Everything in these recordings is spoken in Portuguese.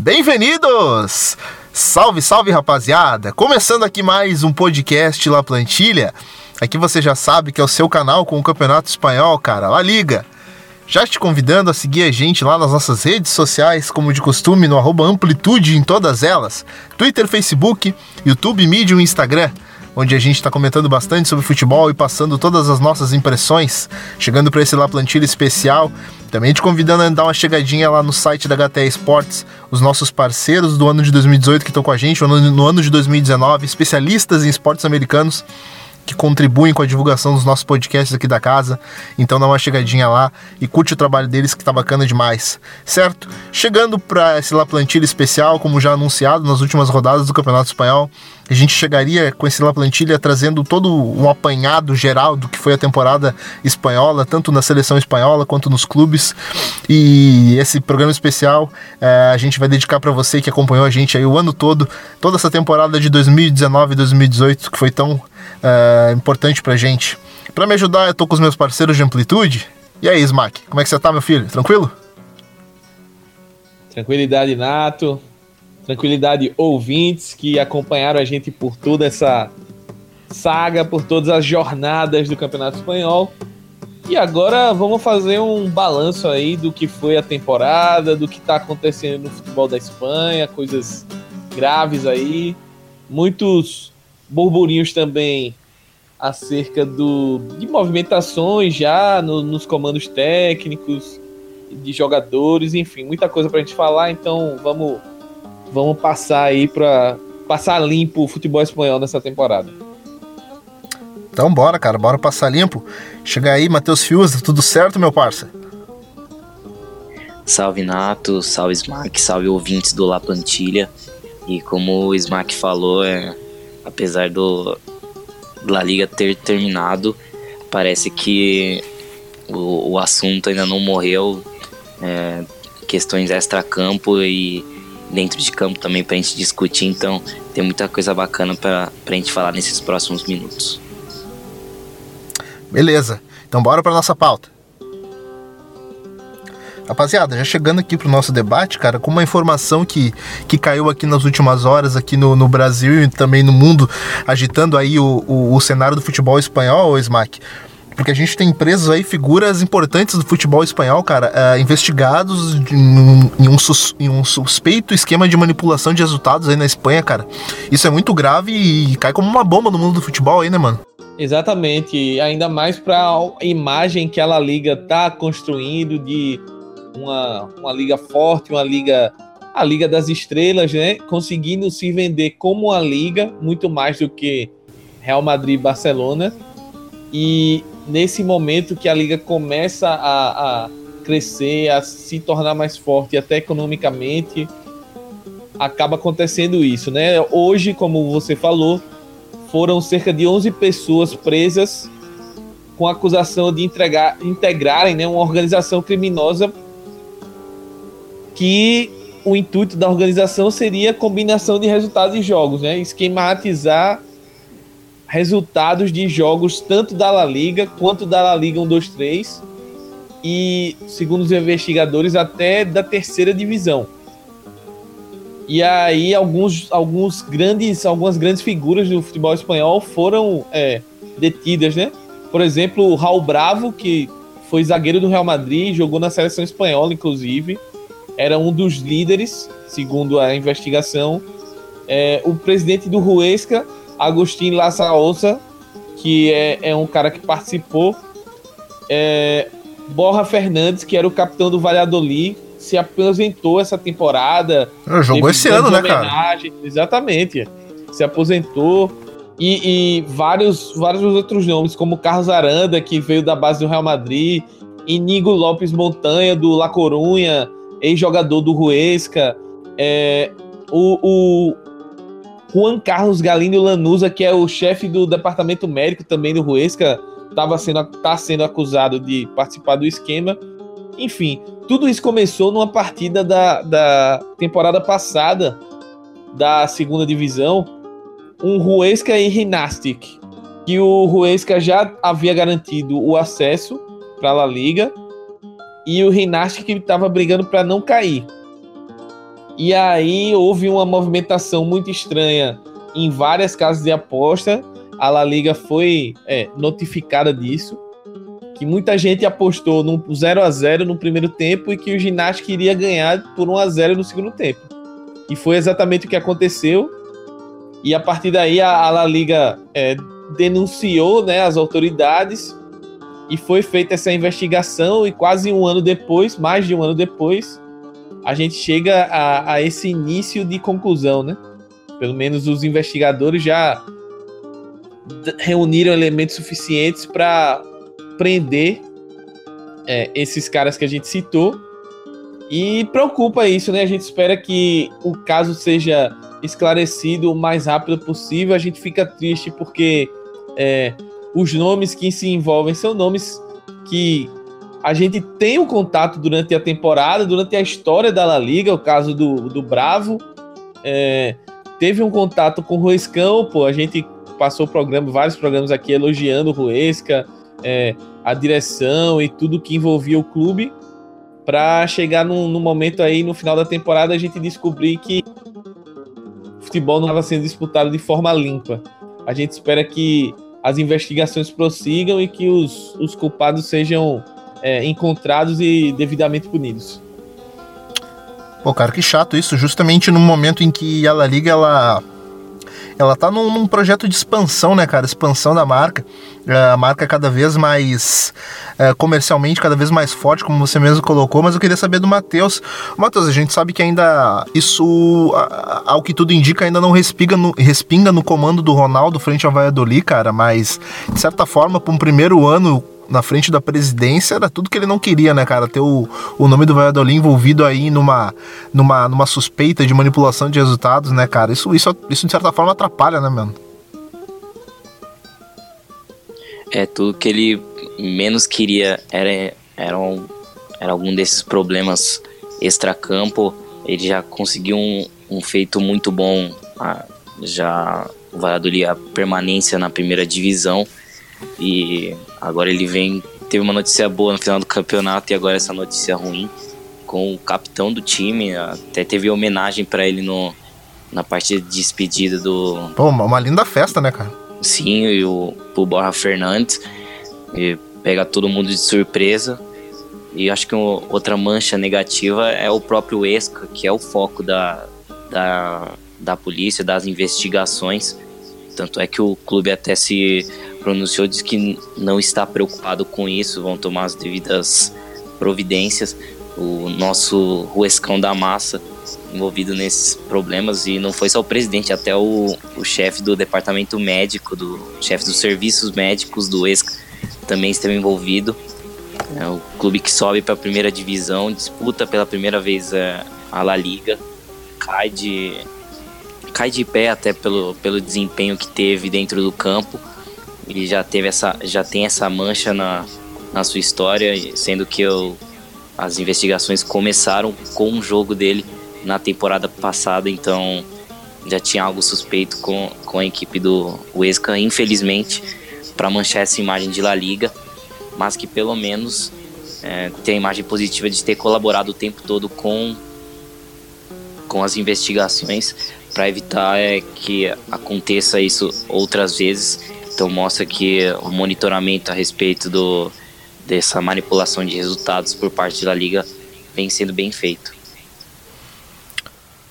Bem-vindos! Salve, salve rapaziada! Começando aqui mais um podcast La Plantilha. Aqui você já sabe que é o seu canal com o Campeonato Espanhol, cara, La Liga. Já te convidando a seguir a gente lá nas nossas redes sociais, como de costume, no Amplitude em todas elas: Twitter, Facebook, YouTube, Medium e Instagram onde a gente está comentando bastante sobre futebol e passando todas as nossas impressões, chegando para esse lá plantilha especial. Também te convidando a dar uma chegadinha lá no site da HTE Esportes, os nossos parceiros do ano de 2018 que estão com a gente, no ano de 2019, especialistas em esportes americanos que contribuem com a divulgação dos nossos podcasts aqui da casa. Então dá uma chegadinha lá e curte o trabalho deles que tá bacana demais, certo? Chegando para esse La Plantilha especial, como já anunciado nas últimas rodadas do Campeonato Espanhol, a gente chegaria com esse La Plantilha trazendo todo um apanhado geral do que foi a temporada espanhola, tanto na seleção espanhola quanto nos clubes. E esse programa especial é, a gente vai dedicar para você que acompanhou a gente aí o ano todo, toda essa temporada de 2019 e 2018 que foi tão é, importante pra gente. Para me ajudar, eu tô com os meus parceiros de amplitude. E aí, Smack, como é que você tá, meu filho? Tranquilo? Tranquilidade, Nato. Tranquilidade, ouvintes que acompanharam a gente por toda essa saga, por todas as jornadas do Campeonato Espanhol. E agora vamos fazer um balanço aí do que foi a temporada, do que está acontecendo no futebol da Espanha, coisas graves aí, muitos burburinhos também acerca do, de movimentações já no, nos comandos técnicos, de jogadores, enfim, muita coisa para a gente falar. Então vamos, vamos passar aí para passar limpo o futebol espanhol nessa temporada. Então bora, cara, bora passar limpo. Chega aí, Matheus Fiuza, tudo certo, meu parça? Salve Nato, salve Smack, salve ouvintes do La Plantilha. E como o Smack falou, é, apesar do La Liga ter terminado, parece que o, o assunto ainda não morreu. É, questões extra-campo e dentro de campo também para a gente discutir. Então, tem muita coisa bacana para a gente falar nesses próximos minutos. Beleza, então bora para nossa pauta. Rapaziada, já chegando aqui pro nosso debate, cara, com uma informação que, que caiu aqui nas últimas horas aqui no, no Brasil e também no mundo, agitando aí o, o, o cenário do futebol espanhol, Smack. Porque a gente tem presos aí figuras importantes do futebol espanhol, cara, é, investigados em, em, um sus, em um suspeito esquema de manipulação de resultados aí na Espanha, cara. Isso é muito grave e cai como uma bomba no mundo do futebol aí, né, mano? Exatamente, ainda mais para a imagem que a La Liga tá construindo de uma, uma liga forte, uma liga a Liga das Estrelas, né? Conseguindo se vender como uma liga, muito mais do que Real Madrid e Barcelona. E nesse momento que a liga começa a, a crescer, a se tornar mais forte, até economicamente, acaba acontecendo isso, né? Hoje, como você falou, foram cerca de 11 pessoas presas com acusação de entregar, integrarem né, uma organização criminosa que o intuito da organização seria combinação de resultados de jogos, né? Esquematizar resultados de jogos tanto da La Liga quanto da La Liga 1, 2, 3 e, segundo os investigadores, até da terceira divisão. E aí alguns, alguns grandes, algumas grandes figuras do futebol espanhol foram é, detidas, né? Por exemplo, o Raul Bravo, que foi zagueiro do Real Madrid, jogou na seleção espanhola, inclusive era um dos líderes, segundo a investigação. É, o presidente do Ruesca, Agostinho Laçaossa, que é, é um cara que participou. É, Borra Fernandes, que era o capitão do Valladolid, se aposentou essa temporada. Ah, jogou esse ano, né, cara? Exatamente. Se aposentou. E, e, vários, vários outros nomes, como Carlos Aranda, que veio da base do Real Madrid, Inigo Lopes Montanha, do La Corunha, ex-jogador do Ruesca, é, o, o Juan Carlos Galindo Lanusa, que é o chefe do departamento médico também do Ruesca, estava sendo, tá sendo acusado de participar do esquema. Enfim, tudo isso começou numa partida da, da temporada passada da segunda divisão, um Ruesca e Rinastic, que o Ruesca já havia garantido o acesso para a La Liga e o Rinastic que estava brigando para não cair. E aí houve uma movimentação muito estranha em várias casas de aposta. A La Liga foi é, notificada disso. Que muita gente apostou no 0 a 0 no primeiro tempo e que o Ginástica iria ganhar por 1 a 0 no segundo tempo. E foi exatamente o que aconteceu. E a partir daí a, a La Liga é, denunciou né, as autoridades e foi feita essa investigação e quase um ano depois, mais de um ano depois, a gente chega a, a esse início de conclusão, né? Pelo menos os investigadores já reuniram elementos suficientes para prender é, esses caras que a gente citou. E preocupa isso, né? A gente espera que o caso seja esclarecido o mais rápido possível. A gente fica triste porque é, os nomes que se envolvem são nomes que a gente tem um contato durante a temporada, durante a história da La Liga, o caso do, do Bravo. É, teve um contato com o Ruescão, pô, a gente passou programa, vários programas aqui elogiando o Ruesca, é, a direção e tudo que envolvia o clube, para chegar num, num, momento aí, no final da temporada, a gente descobrir que o futebol não estava sendo disputado de forma limpa. A gente espera que as investigações prossigam e que os, os culpados sejam é, encontrados e devidamente punidos. Pô, cara, que chato isso, justamente no momento em que a La Liga ela ela tá num, num, projeto de expansão, né, cara? Expansão da marca. É, a marca cada vez mais é, comercialmente, cada vez mais forte, como você mesmo colocou. Mas eu queria saber do Matheus. Matheus, a gente sabe que ainda isso, ao que tudo indica, ainda não respinga no, respinga no comando do Ronaldo frente ao Valladolid, cara. Mas, de certa forma, para um primeiro ano na frente da presidência era tudo que ele não queria, né, cara? Ter o, o nome do Valladolid envolvido aí numa, numa, numa suspeita de manipulação de resultados, né, cara? Isso, isso, isso de certa forma atrapalha, né, mano? É, tudo que ele menos queria era, era, um, era algum desses problemas extracampo. Ele já conseguiu um, um feito muito bom, já o Valladolid a permanência na primeira divisão e agora ele vem. Teve uma notícia boa no final do campeonato e agora essa notícia ruim com o capitão do time. Até teve homenagem para ele no, na partida de despedida do. Pô, uma linda festa, né, cara? Sim, e o, o Borja Fernandes. E pega todo mundo de surpresa. E acho que outra mancha negativa é o próprio Esca, que é o foco da, da, da polícia, das investigações. Tanto é que o clube até se pronunciou, diz que não está preocupado com isso, vão tomar as devidas providências. O nosso Ruescão da Massa envolvido nesses problemas e não foi só o presidente, até o, o chefe do departamento médico, do chefe dos serviços médicos do ESCA também esteve envolvido. É o clube que sobe para a primeira divisão, disputa pela primeira vez a, a La Liga, cai de cai de pé até pelo, pelo desempenho que teve dentro do campo ele já teve essa já tem essa mancha na, na sua história, sendo que eu, as investigações começaram com o jogo dele na temporada passada, então já tinha algo suspeito com, com a equipe do Huesca, infelizmente, para manchar essa imagem de La Liga, mas que pelo menos é, tem a imagem positiva de ter colaborado o tempo todo com, com as investigações para evitar é, que aconteça isso outras vezes então mostra que o monitoramento a respeito do, dessa manipulação de resultados por parte da liga vem sendo bem feito.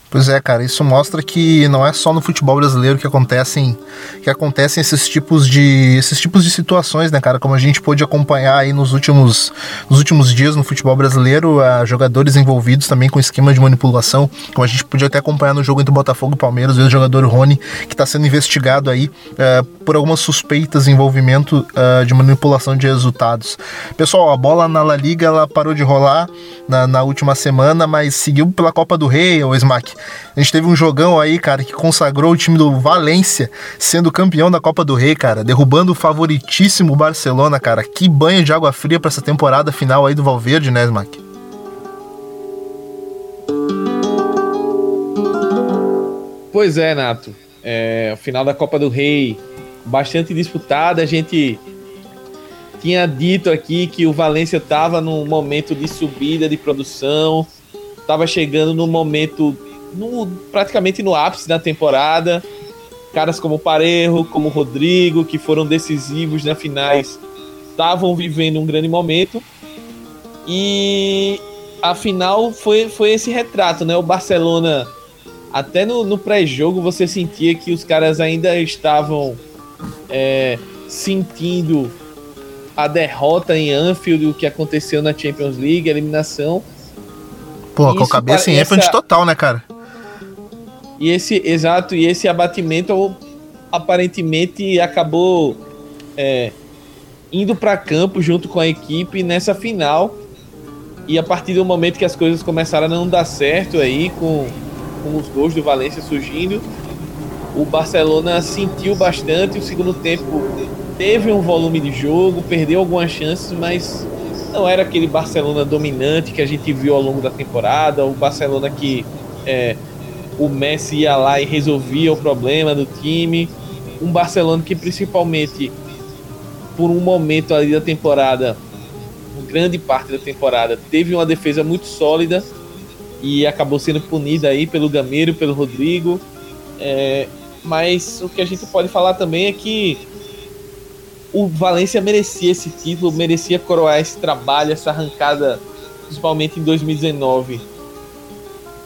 Pois é, cara, isso mostra que não é só no futebol brasileiro que acontecem que acontecem esses tipos de esses tipos de situações, né, cara? Como a gente pôde acompanhar aí nos últimos nos últimos dias no futebol brasileiro, jogadores envolvidos também com esquema de manipulação, como a gente podia até acompanhar no jogo entre Botafogo e Palmeiras, o jogador Rony, que está sendo investigado aí uh, por algumas suspeitas envolvimento uh, de manipulação de resultados. Pessoal, a bola na La Liga ela parou de rolar na, na última semana, mas seguiu pela Copa do Rei, o Smack. A gente teve um jogão aí, cara, que consagrou o time do Valência sendo campeão da Copa do Rei, cara, derrubando o favoritíssimo Barcelona, cara. Que banho de água fria para essa temporada final aí do Valverde, né, Smack? Pois é, Nato. É, o final da Copa do Rei bastante disputada. A gente tinha dito aqui que o Valência estava num momento de subida de produção, estava chegando no momento no, praticamente no ápice da temporada. Caras como Parejo, como Rodrigo, que foram decisivos nas finais, estavam vivendo um grande momento. E a final foi, foi esse retrato, né? O Barcelona, até no, no pré-jogo, você sentia que os caras ainda estavam é, sentindo a derrota em Anfield, o que aconteceu na Champions League, a eliminação. Pô, com a cabeça em Anfield total, né, cara? E esse, exato, e esse abatimento aparentemente acabou é, indo para campo junto com a equipe nessa final. E a partir do momento que as coisas começaram a não dar certo aí, com, com os gols do Valência surgindo, o Barcelona sentiu bastante. O segundo tempo teve um volume de jogo, perdeu algumas chances, mas não era aquele Barcelona dominante que a gente viu ao longo da temporada. O Barcelona que é, o Messi ia lá e resolvia o problema do time. Um Barcelona que principalmente por um momento ali da temporada, grande parte da temporada, teve uma defesa muito sólida e acabou sendo punida aí pelo Gameiro, pelo Rodrigo. É, mas o que a gente pode falar também é que o Valência merecia esse título, merecia coroar esse trabalho, essa arrancada, principalmente em 2019,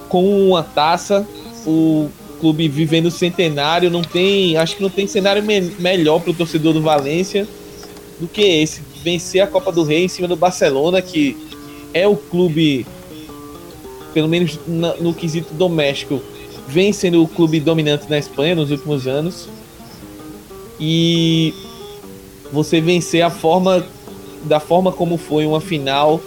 com uma taça. O clube vivendo o centenário, não tem, acho que não tem cenário me melhor para o torcedor do Valência do que esse, vencer a Copa do Rei em cima do Barcelona, que é o clube, pelo menos na, no quesito doméstico, vem sendo o clube dominante na Espanha nos últimos anos. E você vencer a forma da forma como foi uma final,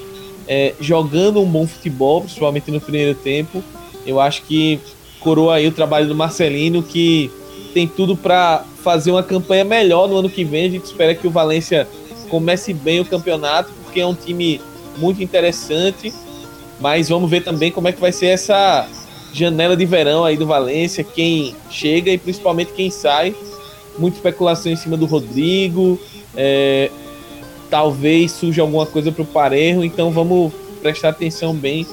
é, jogando um bom futebol, principalmente no primeiro tempo, eu acho que coroa aí o trabalho do Marcelino, que tem tudo para fazer uma campanha melhor no ano que vem. A gente espera que o Valência comece bem o campeonato, porque é um time muito interessante. Mas vamos ver também como é que vai ser essa janela de verão aí do Valência, quem chega e principalmente quem sai. Muita especulação em cima do Rodrigo. É, talvez surja alguma coisa para o Parejo, então vamos prestar atenção bem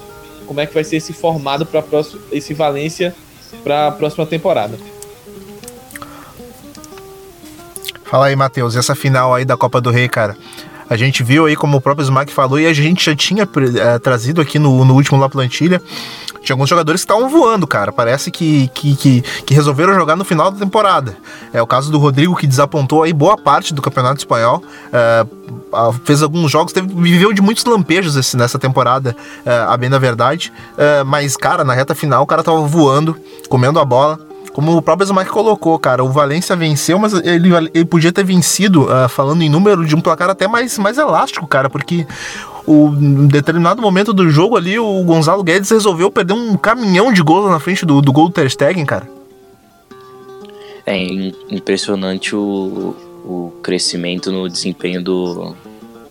como é que vai ser esse formado para esse Valência para a próxima temporada. Fala aí, Matheus, essa final aí da Copa do Rei, cara. A gente viu aí, como o próprio Smack falou, e a gente já tinha é, trazido aqui no, no último La Plantilha. Tinha alguns jogadores que estavam voando, cara. Parece que, que, que, que, resolveram jogar no final da temporada. É o caso do Rodrigo, que desapontou aí boa parte do Campeonato Espanhol. É, fez alguns jogos, teve, viveu de muitos lampejos esse, nessa temporada, é, a bem da verdade. É, mas, cara, na reta final o cara tava voando, comendo a bola. Como o próprio Smack colocou, cara, o Valência venceu, mas ele, ele podia ter vencido, uh, falando em número, de um placar até mais, mais elástico, cara, porque o, em determinado momento do jogo ali, o Gonzalo Guedes resolveu perder um caminhão de gols na frente do, do gol do Ter Stegen, cara. É impressionante o, o crescimento no desempenho do,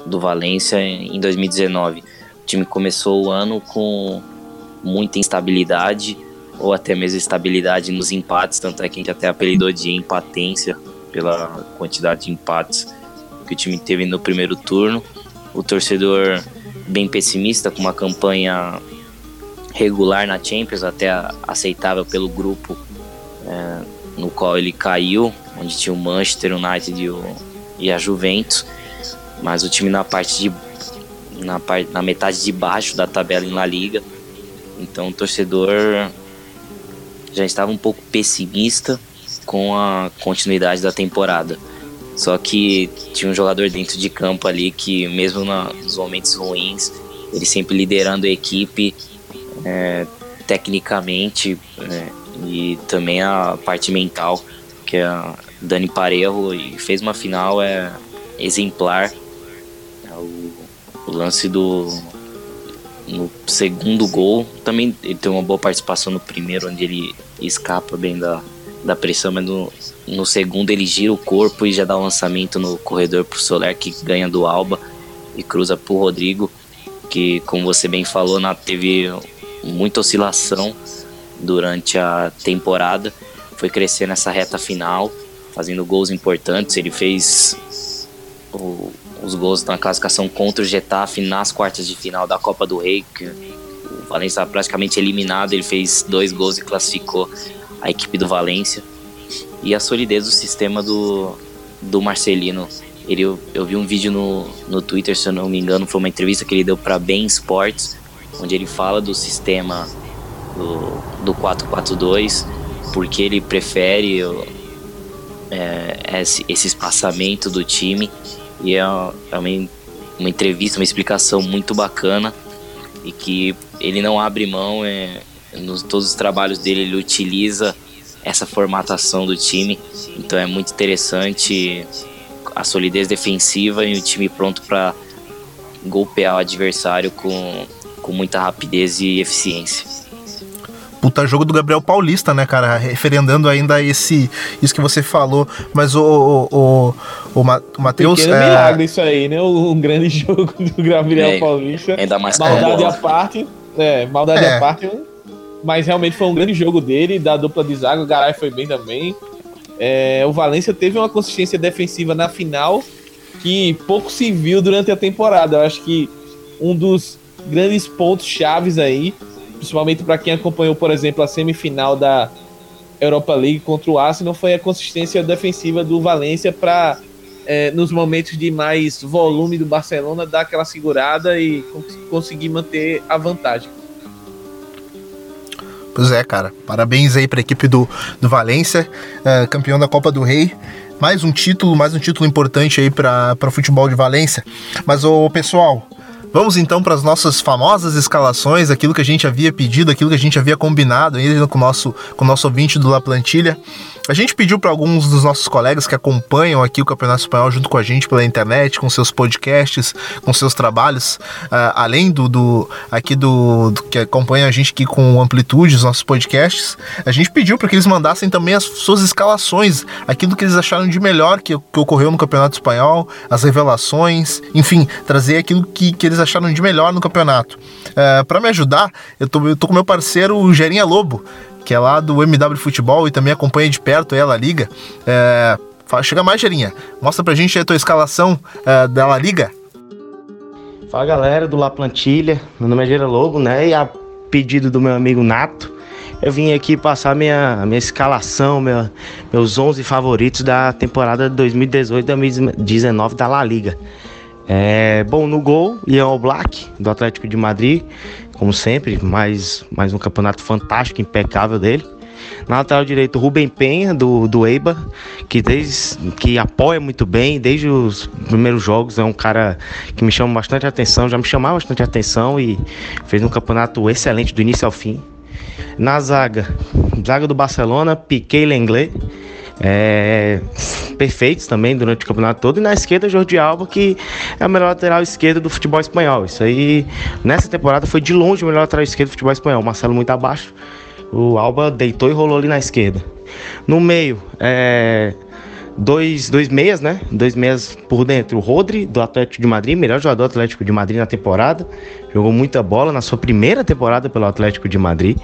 do Valência em 2019. O time começou o ano com muita instabilidade, ou até mesmo estabilidade nos empates, tanto é que a gente até apelidou de empatência pela quantidade de empates que o time teve no primeiro turno. O torcedor bem pessimista, com uma campanha regular na Champions, até aceitável pelo grupo é, no qual ele caiu, onde tinha o Manchester United e, o, e a Juventus, mas o time na parte de na, parte, na metade de baixo da tabela em La Liga. Então o torcedor já estava um pouco pessimista com a continuidade da temporada. Só que tinha um jogador dentro de campo ali que, mesmo nos momentos ruins, ele sempre liderando a equipe é, tecnicamente é, e também a parte mental, que é a Dani Parejo, e fez uma final é, exemplar. É o, o lance do no segundo gol. Também ele tem uma boa participação no primeiro, onde ele escapa bem da, da pressão, mas no, no segundo ele gira o corpo e já dá o um lançamento no corredor pro Soler, que ganha do Alba e cruza pro Rodrigo, que, como você bem falou, na, teve muita oscilação durante a temporada. Foi crescer nessa reta final, fazendo gols importantes. Ele fez os gols na classificação contra o Getafe nas quartas de final da Copa do Rei, que O Valência praticamente eliminado, ele fez dois gols e classificou a equipe do Valência. E a solidez do sistema do, do Marcelino. Ele, eu, eu vi um vídeo no, no Twitter, se eu não me engano, foi uma entrevista que ele deu para Bem Sports, onde ele fala do sistema do, do 4-4-2, porque ele prefere é, esse, esse espaçamento do time. E é, é uma, uma entrevista, uma explicação muito bacana e que ele não abre mão é, nos todos os trabalhos dele ele utiliza essa formatação do time então é muito interessante a solidez defensiva e o time pronto para golpear o adversário com, com muita rapidez e eficiência puta jogo do Gabriel Paulista, né, cara? Referendando ainda esse isso que você falou. Mas o, o, o, o, o Matheus. Pequeno é... milagre isso aí, né? Um grande jogo do Gabriel é, Paulista. Ainda mais Maldade à parte. É, maldade é. à parte. Mas realmente foi um grande jogo dele, da dupla de zaga. O Garay foi bem também. É, o Valência teve uma consistência defensiva na final que pouco se viu durante a temporada. Eu acho que um dos grandes pontos chaves aí principalmente para quem acompanhou, por exemplo, a semifinal da Europa League contra o Arsenal, foi a consistência defensiva do Valência para, é, nos momentos de mais volume do Barcelona, dar aquela segurada e conseguir manter a vantagem. Pois é, cara. Parabéns aí para a equipe do, do Valência, uh, campeão da Copa do Rei. Mais um título, mais um título importante aí para o futebol de Valência. Mas, o pessoal, Vamos então para as nossas famosas escalações, aquilo que a gente havia pedido, aquilo que a gente havia combinado ainda com o nosso, com o nosso ouvinte do La Plantilha. A gente pediu para alguns dos nossos colegas que acompanham aqui o Campeonato Espanhol junto com a gente pela internet, com seus podcasts, com seus trabalhos, uh, além do, do aqui do, do, que acompanha a gente aqui com amplitude os nossos podcasts, a gente pediu para que eles mandassem também as suas escalações, aquilo que eles acharam de melhor que, que ocorreu no Campeonato Espanhol, as revelações, enfim, trazer aquilo que, que eles acharam de melhor no campeonato. Uh, para me ajudar, eu tô, eu tô com meu parceiro Gerinha Lobo que é lá do MW Futebol e também acompanha de perto ela Liga. É, chega mais, Gerinha. Mostra pra gente a tua escalação é, da La Liga. Fala galera do La Plantilha, meu nome é Gera Lobo, né? E a pedido do meu amigo Nato, eu vim aqui passar minha, minha escalação, minha, meus 11 favoritos da temporada 2018-2019 da La Liga. É, bom, no gol, Ian Black, do Atlético de Madrid como sempre, mais, mais um campeonato fantástico, impecável dele. Na lateral direito, Rubem Penha, do, do Eibar, que, desde, que apoia muito bem, desde os primeiros jogos, é um cara que me chama bastante atenção, já me chamava bastante atenção e fez um campeonato excelente do início ao fim. Na zaga, zaga do Barcelona, Piquet Lenglet, é, perfeitos também durante o campeonato todo. E na esquerda, Jordi Alba, que é a melhor lateral esquerda do futebol espanhol. Isso aí, nessa temporada, foi de longe o melhor lateral esquerdo do futebol espanhol. O Marcelo muito abaixo. O Alba deitou e rolou ali na esquerda. No meio, é, dois, dois meias, né? Dois meias por dentro. O Rodri, do Atlético de Madrid, melhor jogador do Atlético de Madrid na temporada. Jogou muita bola na sua primeira temporada pelo Atlético de Madrid.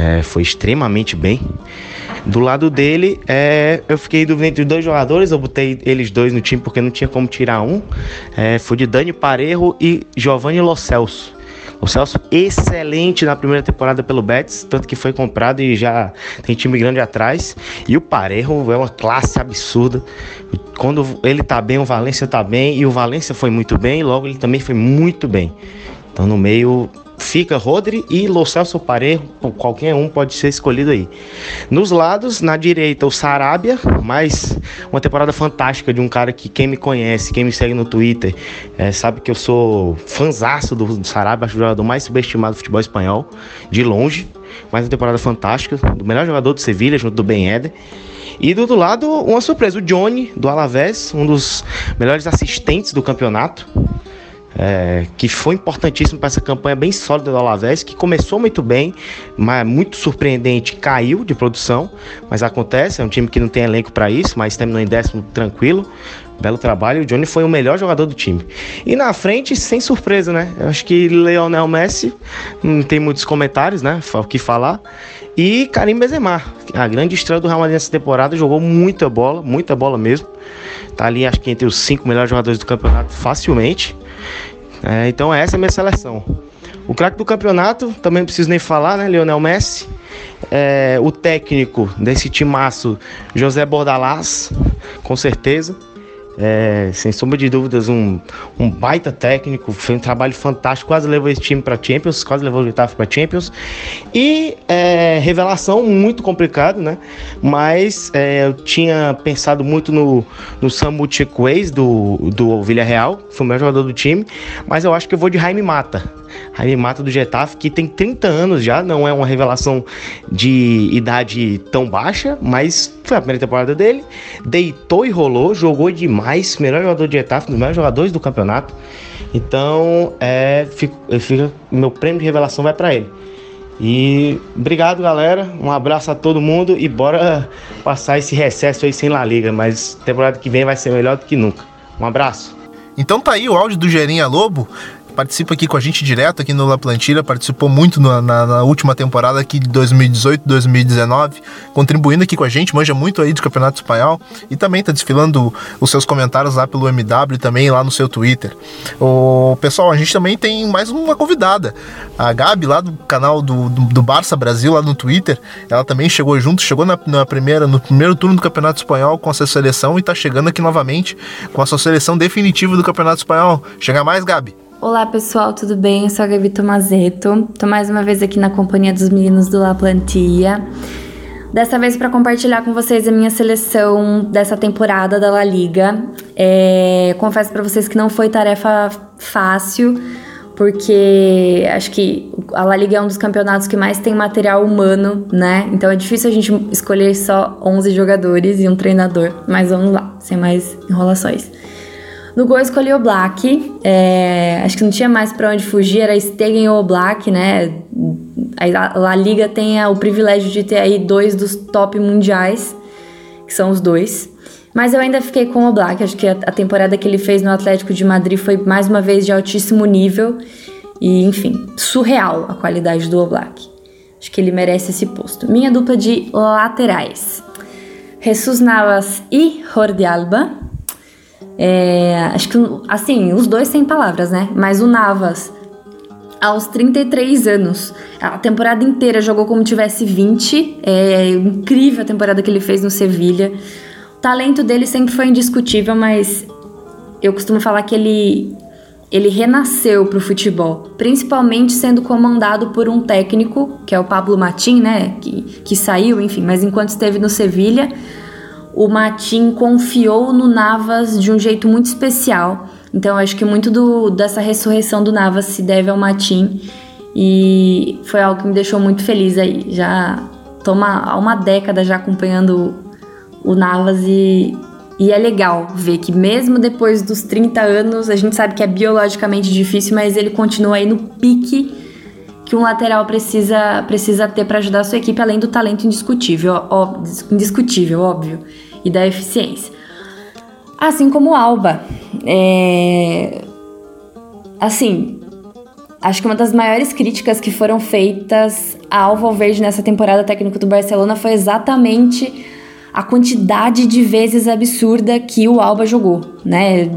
É, foi extremamente bem. Do lado dele, é, eu fiquei dúvida entre dois jogadores, eu botei eles dois no time porque não tinha como tirar um. É, foi de Dani Parejo e Giovanni Lo Celso. O Celso, excelente na primeira temporada pelo Betis, tanto que foi comprado e já tem time grande atrás. E o Parejo é uma classe absurda. Quando ele tá bem, o Valência tá bem. E o Valência foi muito bem, logo ele também foi muito bem. Então no meio fica Rodri e Lo Celso Parejo, qualquer um pode ser escolhido aí. Nos lados, na direita, o Sarabia, mais uma temporada fantástica de um cara que quem me conhece, quem me segue no Twitter, é, sabe que eu sou fanzaço do, do Sarabia, acho o jogador mais subestimado do futebol espanhol, de longe. Mais uma temporada fantástica, do melhor jogador do Sevilha, junto do Ben Eder. E do outro lado, uma surpresa, o Johnny, do Alavés, um dos melhores assistentes do campeonato é, que foi importantíssimo para essa campanha bem sólida do Alavés, que começou muito bem, mas muito surpreendente, caiu de produção, mas acontece, é um time que não tem elenco para isso, mas terminou em décimo tranquilo. Belo trabalho, o Johnny foi o melhor jogador do time. E na frente, sem surpresa, né? Eu acho que Leonel Messi, não tem muitos comentários, né? O que falar. E Karim Benzema, a grande estrela do Real Madrid nessa temporada, jogou muita bola, muita bola mesmo. Tá ali, acho que entre os cinco melhores jogadores do campeonato facilmente. É, então essa é a minha seleção. O craque do campeonato, também não preciso nem falar, né? Lionel Messi. É, o técnico desse timaço, José Bordalás, com certeza. É, sem sombra de dúvidas, um, um baita técnico, fez um trabalho fantástico, quase levou esse time para Champions, quase levou o Getafe para Champions. E é, revelação muito complicado, né? Mas é, eu tinha pensado muito no, no Samu Chikwez do, do Villarreal, foi o melhor jogador do time, mas eu acho que eu vou de Jaime Mata. Jaime Mata do Getafe, que tem 30 anos já, não é uma revelação de idade tão baixa, mas foi a primeira temporada dele. Deitou e rolou, jogou demais, melhor jogador de Getafe, um dos melhores jogadores do campeonato. Então, é, fico, fico, meu prêmio de revelação vai para ele. E obrigado, galera. Um abraço a todo mundo e bora passar esse recesso aí sem La Liga, mas temporada que vem vai ser melhor do que nunca. Um abraço. Então tá aí o áudio do Gerinha Lobo participa aqui com a gente direto aqui no La Plantilha, participou muito na, na, na última temporada aqui de 2018, 2019, contribuindo aqui com a gente, manja muito aí do Campeonato Espanhol e também tá desfilando os seus comentários lá pelo MW também lá no seu Twitter. O pessoal, a gente também tem mais uma convidada, a Gabi lá do canal do, do, do Barça Brasil lá no Twitter, ela também chegou junto, chegou na, na, primeira, no primeiro turno do Campeonato Espanhol com a sua seleção e tá chegando aqui novamente com a sua seleção definitiva do Campeonato Espanhol. Chega mais, Gabi. Olá pessoal, tudo bem? Eu sou a Gabi Tomazeto. Tô mais uma vez aqui na companhia dos meninos do La Plantia. Dessa vez para compartilhar com vocês a minha seleção dessa temporada da La Liga. É, confesso para vocês que não foi tarefa fácil, porque acho que a La Liga é um dos campeonatos que mais tem material humano, né? Então é difícil a gente escolher só 11 jogadores e um treinador. Mas vamos lá, sem mais enrolações. No gol escolhi o Black. É, acho que não tinha mais para onde fugir, era Stegen ou Black, né? A La Liga tem o privilégio de ter aí dois dos top mundiais, que são os dois. Mas eu ainda fiquei com o Black. Acho que a, a temporada que ele fez no Atlético de Madrid foi mais uma vez de altíssimo nível. E, enfim, surreal a qualidade do Oblak. Acho que ele merece esse posto. Minha dupla de laterais. Jesus Navas e Jordi Alba. É, acho que, assim, os dois sem palavras, né? Mas o Navas, aos 33 anos, a temporada inteira jogou como tivesse 20. É incrível a temporada que ele fez no Sevilha. O talento dele sempre foi indiscutível, mas eu costumo falar que ele ele renasceu para o futebol, principalmente sendo comandado por um técnico, que é o Pablo Matin, né, que, que saiu, enfim, mas enquanto esteve no Sevilha, o Matin confiou no Navas de um jeito muito especial. Então acho que muito do, dessa ressurreição do Navas se deve ao Matin e foi algo que me deixou muito feliz aí. Já toma há uma década já acompanhando o, Navas e, e é legal ver que mesmo depois dos 30 anos, a gente sabe que é biologicamente difícil, mas ele continua aí no pique que um lateral precisa, precisa ter para ajudar a sua equipe, além do talento indiscutível, ó, indiscutível, óbvio e da eficiência. Assim como o Alba. É... Assim, acho que uma das maiores críticas que foram feitas ao Valverde nessa temporada técnica do Barcelona foi exatamente a quantidade de vezes absurda que o Alba jogou, né?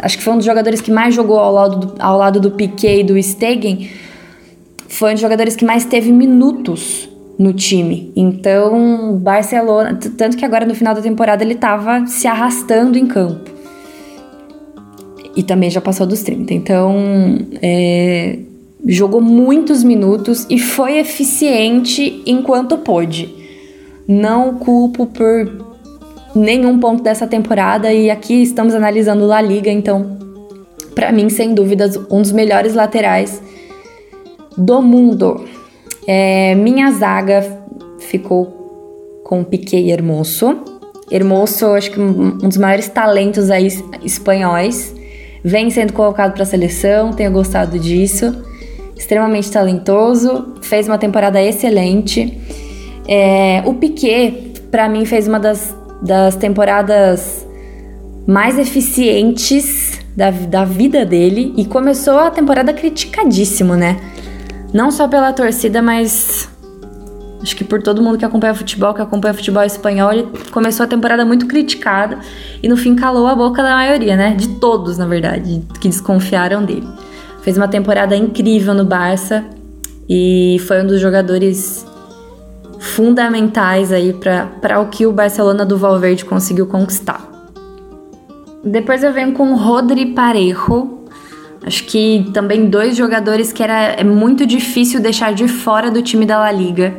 Acho que foi um dos jogadores que mais jogou ao lado do, ao lado do Piquet e do Stegen. Foi um dos jogadores que mais teve minutos no time. Então, Barcelona, tanto que agora no final da temporada ele estava se arrastando em campo. E também já passou dos 30. Então, é, jogou muitos minutos e foi eficiente enquanto pôde. Não culpo por nenhum ponto dessa temporada e aqui estamos analisando La Liga, então, para mim, sem dúvidas, um dos melhores laterais do mundo. É, minha zaga ficou com Piquet e Hermoso. Hermoso, acho que um dos maiores talentos aí espanhóis. Vem sendo colocado para a seleção, tenho gostado disso. Extremamente talentoso, fez uma temporada excelente. É, o Piquet, para mim, fez uma das, das temporadas mais eficientes da, da vida dele e começou a temporada criticadíssimo, né? Não só pela torcida, mas acho que por todo mundo que acompanha futebol, que acompanha futebol espanhol, ele começou a temporada muito criticado e no fim calou a boca da maioria, né? De todos, na verdade, que desconfiaram dele. fez uma temporada incrível no Barça e foi um dos jogadores fundamentais aí para o que o Barcelona do Valverde conseguiu conquistar. Depois eu venho com Rodri Parejo. Acho que também dois jogadores que era é muito difícil deixar de fora do time da La Liga.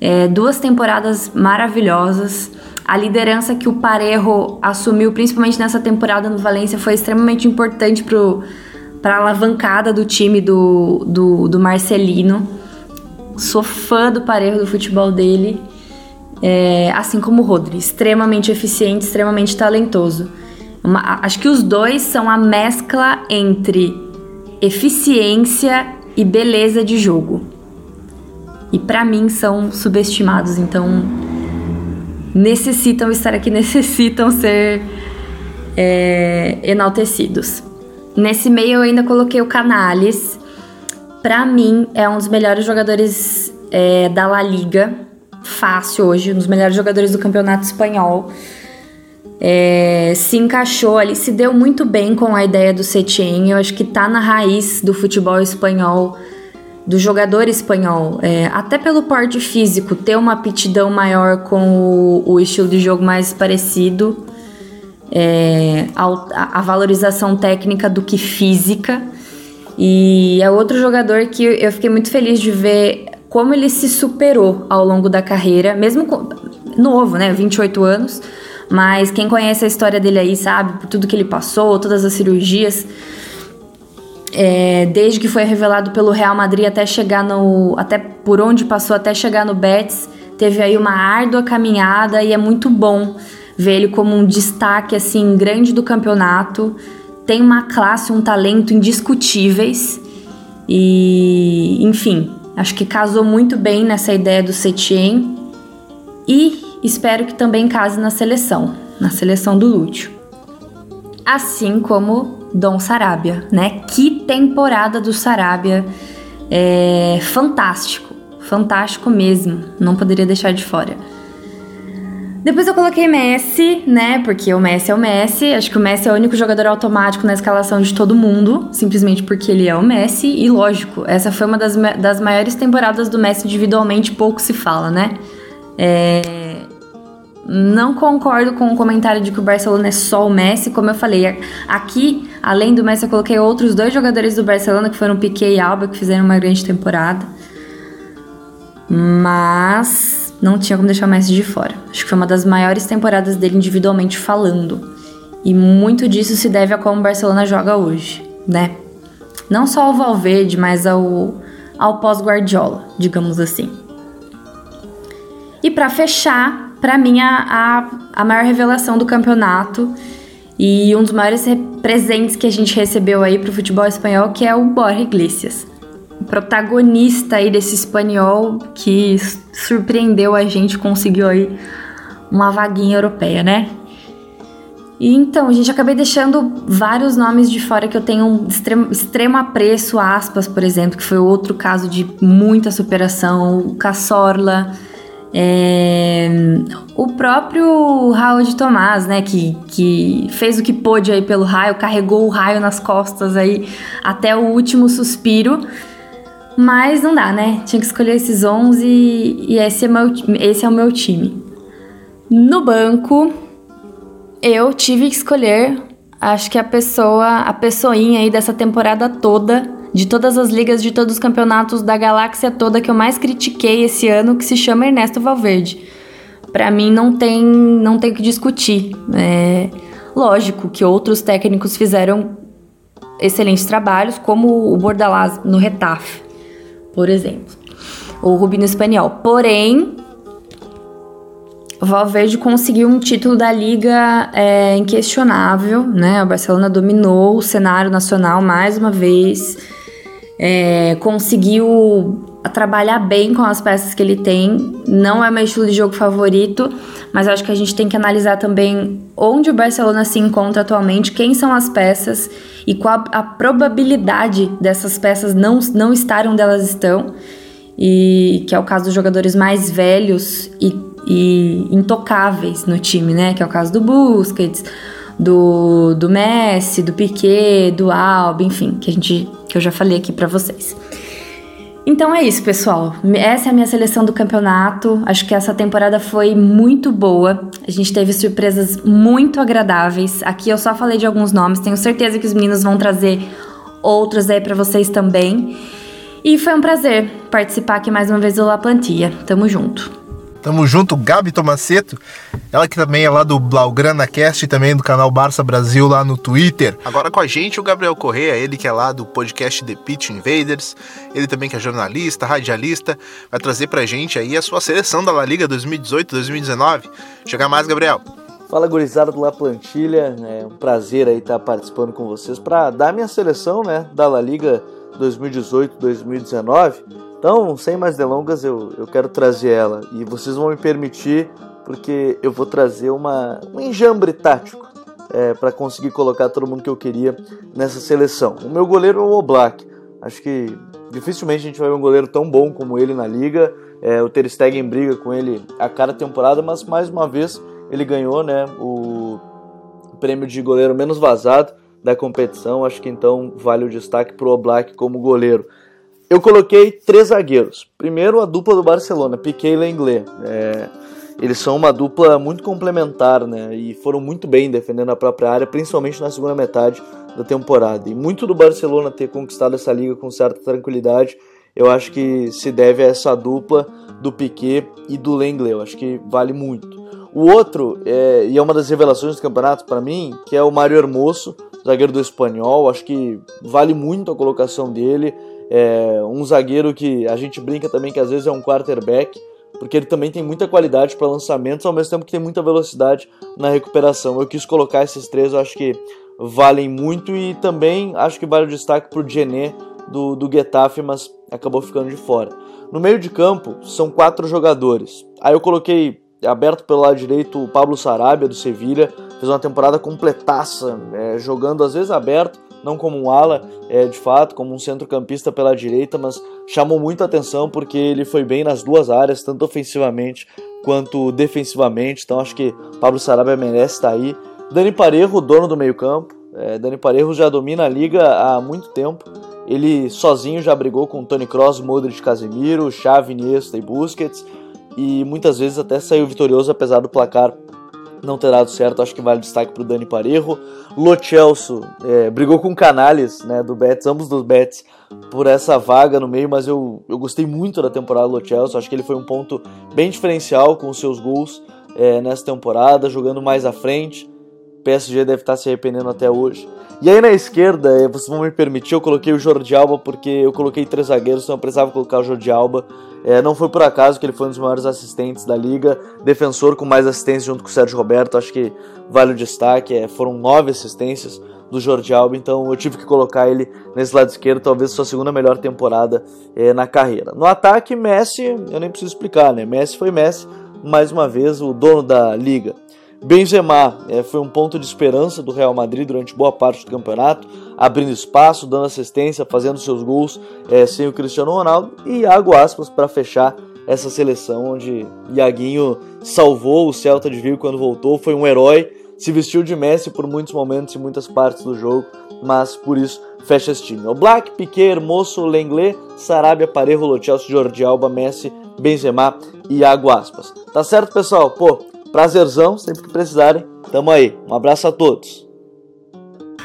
É, duas temporadas maravilhosas. A liderança que o Parejo assumiu, principalmente nessa temporada no Valência, foi extremamente importante para a alavancada do time do, do, do Marcelino. Sou fã do Parejo, do futebol dele. É, assim como o Rodri, extremamente eficiente, extremamente talentoso. Uma, acho que os dois são a mescla entre eficiência e beleza de jogo. E para mim são subestimados, então necessitam estar aqui, necessitam ser é, enaltecidos. Nesse meio eu ainda coloquei o Canales. Para mim é um dos melhores jogadores é, da La Liga, fácil hoje, um dos melhores jogadores do campeonato espanhol é, se encaixou ali, se deu muito bem com a ideia do Setien. Eu acho que tá na raiz do futebol espanhol, do jogador espanhol. É, até pelo porte físico, ter uma aptidão maior com o, o estilo de jogo mais parecido. É, a, a valorização técnica do que física. E é outro jogador que eu fiquei muito feliz de ver como ele se superou ao longo da carreira, mesmo com, novo, né? 28 anos mas quem conhece a história dele aí sabe por tudo que ele passou, todas as cirurgias. É, desde que foi revelado pelo Real Madrid até chegar no. até por onde passou até chegar no Betis, teve aí uma árdua caminhada e é muito bom ver ele como um destaque assim grande do campeonato. Tem uma classe, um talento indiscutíveis. E, enfim, acho que casou muito bem nessa ideia do Setien. E espero que também case na seleção, na seleção do Lúcio. Assim como Dom Sarabia, né? Que temporada do Sarabia! É fantástico, fantástico mesmo, não poderia deixar de fora. Depois eu coloquei Messi, né? Porque o Messi é o Messi. Acho que o Messi é o único jogador automático na escalação de todo mundo, simplesmente porque ele é o Messi. E lógico, essa foi uma das, das maiores temporadas do Messi individualmente, pouco se fala, né? É, não concordo com o comentário de que o Barcelona é só o Messi. Como eu falei, aqui, além do Messi, eu coloquei outros dois jogadores do Barcelona, que foram Piquet e Alba, que fizeram uma grande temporada. Mas não tinha como deixar o Messi de fora. Acho que foi uma das maiores temporadas dele individualmente falando. E muito disso se deve a como o Barcelona joga hoje, né? Não só ao Valverde, mas ao, ao pós-Guardiola, digamos assim. E para fechar, para mim, a, a, a maior revelação do campeonato e um dos maiores presentes que a gente recebeu aí pro futebol espanhol, que é o Borja Iglesias. O protagonista aí desse espanhol que surpreendeu a gente, conseguiu aí uma vaguinha europeia, né? E então, gente acabei deixando vários nomes de fora que eu tenho um extremo, extremo apreço, aspas, por exemplo, que foi outro caso de muita superação, o Cassorla, é, o próprio Raul de Tomás, né, que, que fez o que pôde aí pelo raio, carregou o raio nas costas aí até o último suspiro. Mas não dá, né? Tinha que escolher esses 11 e esse é, meu, esse é o meu time. No banco, eu tive que escolher, acho que a pessoa, a pessoinha aí dessa temporada toda, de todas as ligas, de todos os campeonatos da galáxia toda que eu mais critiquei esse ano, que se chama Ernesto Valverde. Para mim não tem não tem que discutir. É lógico que outros técnicos fizeram excelentes trabalhos, como o Bordalás no Retaf, por exemplo, ou o Rubino Espanhol. Porém, Valverde conseguiu um título da liga é, inquestionável, né? O Barcelona dominou o cenário nacional mais uma vez é, conseguiu trabalhar bem com as peças que ele tem. Não é meu estilo de jogo favorito, mas acho que a gente tem que analisar também onde o Barcelona se encontra atualmente, quem são as peças e qual a probabilidade dessas peças não, não estar onde elas estão. E que é o caso dos jogadores mais velhos e, e intocáveis no time, né? Que é o caso do Busquets, do, do Messi, do Piquet, do Alba, enfim, que a gente que eu já falei aqui para vocês. Então é isso, pessoal. Essa é a minha seleção do campeonato. Acho que essa temporada foi muito boa. A gente teve surpresas muito agradáveis. Aqui eu só falei de alguns nomes, tenho certeza que os meninos vão trazer outros aí para vocês também. E foi um prazer participar aqui mais uma vez do La Plantia. Tamo junto. Tamo junto, Gabi Tomaceto. Ela que também é lá do Blaugrana Cast e também do canal Barça Brasil lá no Twitter. Agora com a gente o Gabriel Correia, ele que é lá do podcast The Pitch Invaders. Ele também que é jornalista, radialista, vai trazer pra gente aí a sua seleção da La Liga 2018-2019. Chega mais, Gabriel. Fala gurizada do La Plantilha, é um prazer aí estar participando com vocês para dar minha seleção, né, da La Liga 2018-2019 então, sem mais delongas, eu, eu quero trazer ela e vocês vão me permitir, porque eu vou trazer uma, um enjambre tático é, para conseguir colocar todo mundo que eu queria nessa seleção. O meu goleiro é o Oblak. Acho que dificilmente a gente vai ver um goleiro tão bom como ele na liga. É, o Ter Stegen briga com ele a cada temporada, mas mais uma vez ele ganhou né, o prêmio de goleiro menos vazado da competição. Acho que então vale o destaque para o Oblak como goleiro. Eu coloquei três zagueiros. Primeiro, a dupla do Barcelona, Piquet e Lenglet. É, eles são uma dupla muito complementar, né? E foram muito bem defendendo a própria área, principalmente na segunda metade da temporada. E muito do Barcelona ter conquistado essa liga com certa tranquilidade, eu acho que se deve a essa dupla do Piquet e do Lenglet. Eu acho que vale muito. O outro, é, e é uma das revelações do campeonato para mim, que é o Mário Hermoso, zagueiro do Espanhol. Acho que vale muito a colocação dele. É um zagueiro que a gente brinca também que às vezes é um quarterback, porque ele também tem muita qualidade para lançamentos, ao mesmo tempo que tem muita velocidade na recuperação. Eu quis colocar esses três, eu acho que valem muito e também acho que vale o destaque para o Gené do, do Getafe, mas acabou ficando de fora. No meio de campo são quatro jogadores. Aí eu coloquei aberto pelo lado direito o Pablo Sarabia do Sevilha, fez uma temporada completaça, é, jogando às vezes aberto, não como um ala, é, de fato, como um centrocampista pela direita, mas chamou muito atenção porque ele foi bem nas duas áreas, tanto ofensivamente quanto defensivamente. Então acho que Pablo Sarabia merece estar aí. Dani Parejo, dono do meio-campo. É, Dani Parejo já domina a liga há muito tempo. Ele sozinho já brigou com Tony Kroos, Modric, Casemiro, Xavi, Iniesta e Busquets e muitas vezes até saiu vitorioso apesar do placar não ter dado certo, acho que vale destaque para o Dani Parejo. Lo Celso é, brigou com Canales, né, do Betis, ambos dos Betis, por essa vaga no meio, mas eu, eu gostei muito da temporada do Lo Celso, acho que ele foi um ponto bem diferencial com os seus gols é, nessa temporada, jogando mais à frente. PSG deve estar se arrependendo até hoje. E aí na esquerda, é, vocês vão me permitir, eu coloquei o Jordi Alba porque eu coloquei três zagueiros, então eu precisava colocar o Jordi Alba. É, não foi por acaso que ele foi um dos maiores assistentes da liga, defensor com mais assistências junto com o Sérgio Roberto, acho que vale o destaque. É, foram nove assistências do Jordi Alba, então eu tive que colocar ele nesse lado esquerdo, talvez sua segunda melhor temporada é, na carreira. No ataque, Messi, eu nem preciso explicar, né? Messi foi Messi, mais uma vez o dono da liga. Benzema é, foi um ponto de esperança do Real Madrid durante boa parte do campeonato, abrindo espaço, dando assistência, fazendo seus gols é, sem o Cristiano Ronaldo. E Iago Aspas para fechar essa seleção, onde Iaguinho salvou o Celta de Vigo quando voltou, foi um herói, se vestiu de Messi por muitos momentos e muitas partes do jogo, mas por isso fecha esse time. O Black, Piquet, Hermoso, Lenglet, Sarabia, Parejo, Lo Jordi Alba, Messi, Benzema e Iago Aspas. Tá certo, pessoal? Pô, Prazerzão, sempre que precisarem. Tamo aí. Um abraço a todos.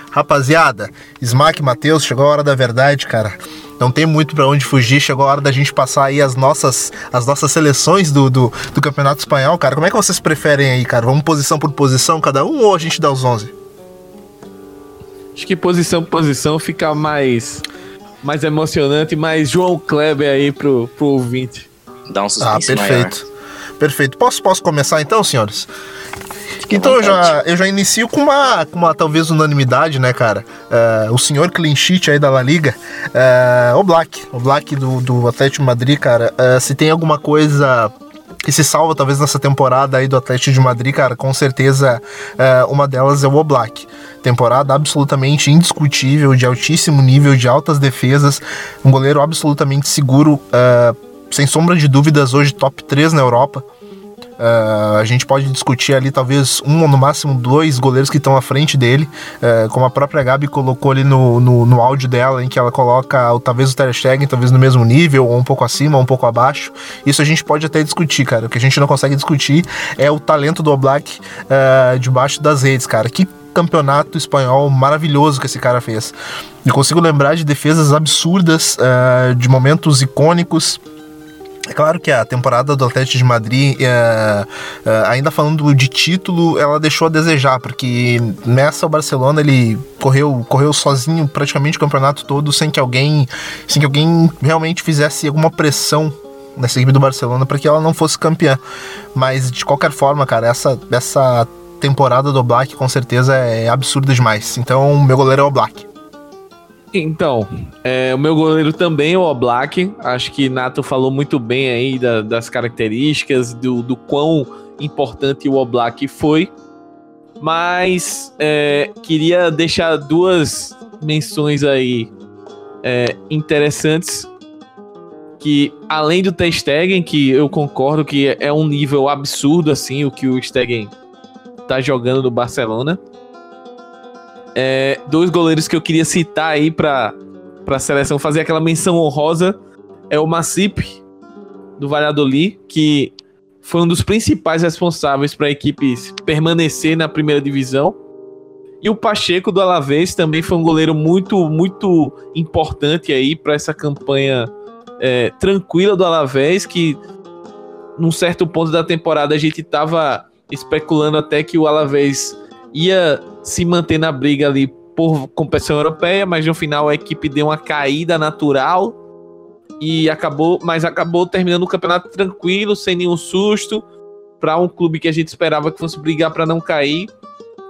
Rapaziada, Smack Matheus, chegou a hora da verdade, cara. Não tem muito para onde fugir, chegou a hora da gente passar aí as nossas, as nossas seleções do, do, do, Campeonato Espanhol, cara. Como é que vocês preferem aí, cara? Vamos posição por posição cada um ou a gente dá os 11? Acho que posição por posição fica mais, mais emocionante, mais João Kleber aí pro, pro ouvinte. Dá um suspense Ah, perfeito. Maior. Perfeito. Posso, posso começar então, senhores? Então eu já, eu já inicio com uma, com uma talvez unanimidade, né, cara? Uh, o senhor clean sheet aí da La Liga, uh, o Black, o Black do, do Atlético Madrid, cara. Uh, se tem alguma coisa que se salva talvez nessa temporada aí do Atlético de Madrid, cara, com certeza uma delas é o Oblak. Temporada absolutamente indiscutível, de altíssimo nível, de altas defesas, um goleiro absolutamente seguro. Sem sombra de dúvidas, hoje top 3 na Europa. Uh, a gente pode discutir ali talvez um ou no máximo dois goleiros que estão à frente dele, uh, como a própria Gabi colocou ali no, no, no, áudio dela, em que ela coloca talvez o Ter Stegen talvez no mesmo nível, ou um pouco acima, ou um pouco abaixo. Isso a gente pode até discutir, cara. O que a gente não consegue discutir é o talento do Oblak uh, debaixo das redes, cara. Que campeonato espanhol maravilhoso que esse cara fez. Eu consigo lembrar de defesas absurdas, de momentos icônicos. É claro que a temporada do Atlético de Madrid, é, é, ainda falando de título, ela deixou a desejar, porque nessa o Barcelona ele correu, correu sozinho praticamente o campeonato todo, sem que alguém, sem que alguém realmente fizesse alguma pressão nessa equipe do Barcelona para que ela não fosse campeã. Mas de qualquer forma, cara, essa, essa temporada do Black com certeza é absurda demais. Então, meu goleiro é o Black. Então, é, o meu goleiro também é o Oblak. Acho que Nato falou muito bem aí da, das características, do, do quão importante o Oblak foi. Mas é, queria deixar duas menções aí é, interessantes. Que além do Ter Stegen, que eu concordo que é um nível absurdo assim o que o Stegen tá jogando no Barcelona. É, dois goleiros que eu queria citar aí para a seleção fazer aquela menção honrosa é o Massip, do Valladolid, que foi um dos principais responsáveis para a equipe permanecer na primeira divisão. E o Pacheco do Alavés também foi um goleiro muito, muito importante aí para essa campanha é, tranquila do Alavés, que num certo ponto da temporada a gente estava especulando até que o Alavés ia se manter na briga ali por competição europeia, mas no final a equipe deu uma caída natural e acabou, mas acabou terminando o campeonato tranquilo, sem nenhum susto, para um clube que a gente esperava que fosse brigar para não cair.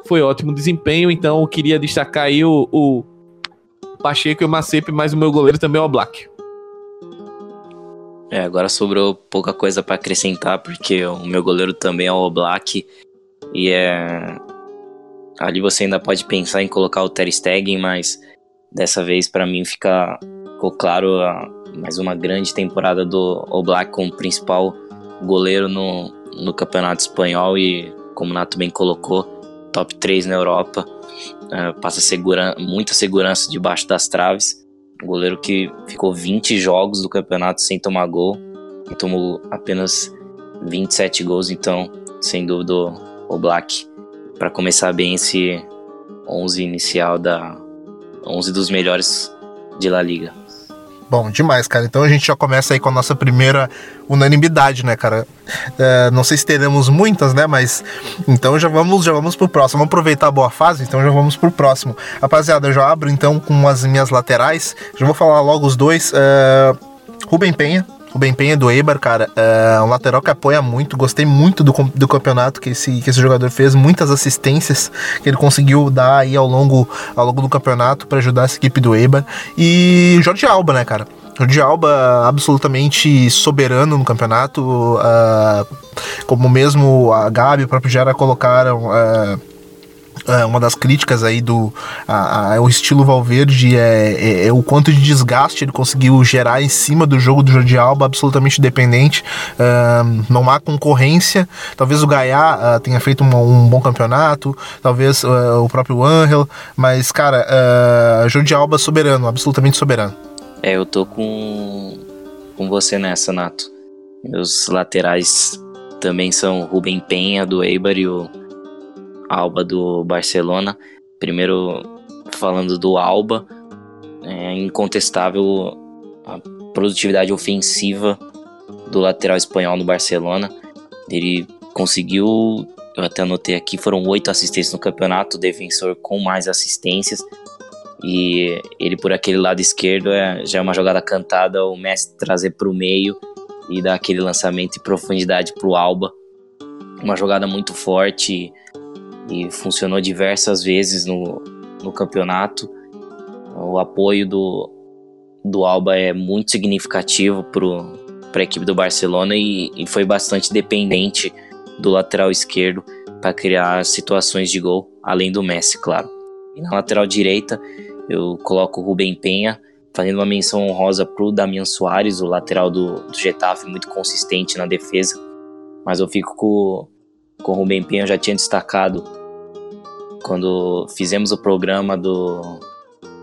Foi ótimo desempenho, então eu queria destacar aí o, o Pacheco e o Macepe, mas o meu goleiro também é o Black. É, agora sobrou pouca coisa para acrescentar, porque o meu goleiro também é o Black e é Ali você ainda pode pensar em colocar o Ter Stegen, mas dessa vez para mim fica ficou claro a, mais uma grande temporada do Oblak como principal goleiro no, no campeonato espanhol e como o Nato bem colocou, top 3 na Europa. Uh, passa segura, muita segurança debaixo das traves. Um goleiro que ficou 20 jogos do campeonato sem tomar gol e tomou apenas 27 gols, então, sem dúvida, o Black para começar bem esse 11 inicial da 11 dos melhores de La Liga. Bom, demais, cara. Então a gente já começa aí com a nossa primeira unanimidade, né, cara? É, não sei se teremos muitas, né? Mas então já vamos, já vamos pro próximo. Vamos aproveitar a boa fase, então já vamos pro próximo. Rapaziada, eu já abro então com as minhas laterais. Já vou falar logo os dois. É, Rubem Penha, o Ben Penha do Eibar, cara, é um lateral que apoia muito. Gostei muito do, do campeonato que esse, que esse jogador fez, muitas assistências que ele conseguiu dar aí ao longo, ao longo do campeonato para ajudar essa equipe do Eibar. E Jorge Alba, né, cara? Jorge Alba absolutamente soberano no campeonato, uh, como mesmo a Gabi e o próprio Gera colocaram. Uh, uma das críticas aí do a, a, o estilo Valverde é, é, é, o quanto de desgaste ele conseguiu gerar em cima do jogo do Jordi Alba, absolutamente dependente. Uh, não há concorrência. Talvez o Gaia uh, tenha feito um, um, bom campeonato, talvez uh, o próprio Angel, mas cara, uh, Jordi Alba soberano, absolutamente soberano. É, eu tô com, com você nessa, Nato. Meus laterais também são Rubem Penha do Eibar e o Alba do Barcelona. Primeiro, falando do Alba, é incontestável a produtividade ofensiva do lateral espanhol no Barcelona. Ele conseguiu, eu até anotei aqui, foram oito assistências no campeonato, defensor com mais assistências. E ele por aquele lado esquerdo é, já é uma jogada cantada, o Messi trazer para o meio e dar aquele lançamento e profundidade para o Alba. Uma jogada muito forte, e funcionou diversas vezes no, no campeonato. O apoio do, do Alba é muito significativo para a equipe do Barcelona e, e, foi bastante dependente do lateral esquerdo para criar situações de gol, além do Messi, claro. E na lateral direita eu coloco o Rubem Penha, fazendo uma menção honrosa para o Damian Soares, o lateral do, do Getafe, muito consistente na defesa. mas eu fico com, com o Rubem Penha, eu já tinha destacado quando fizemos o programa do,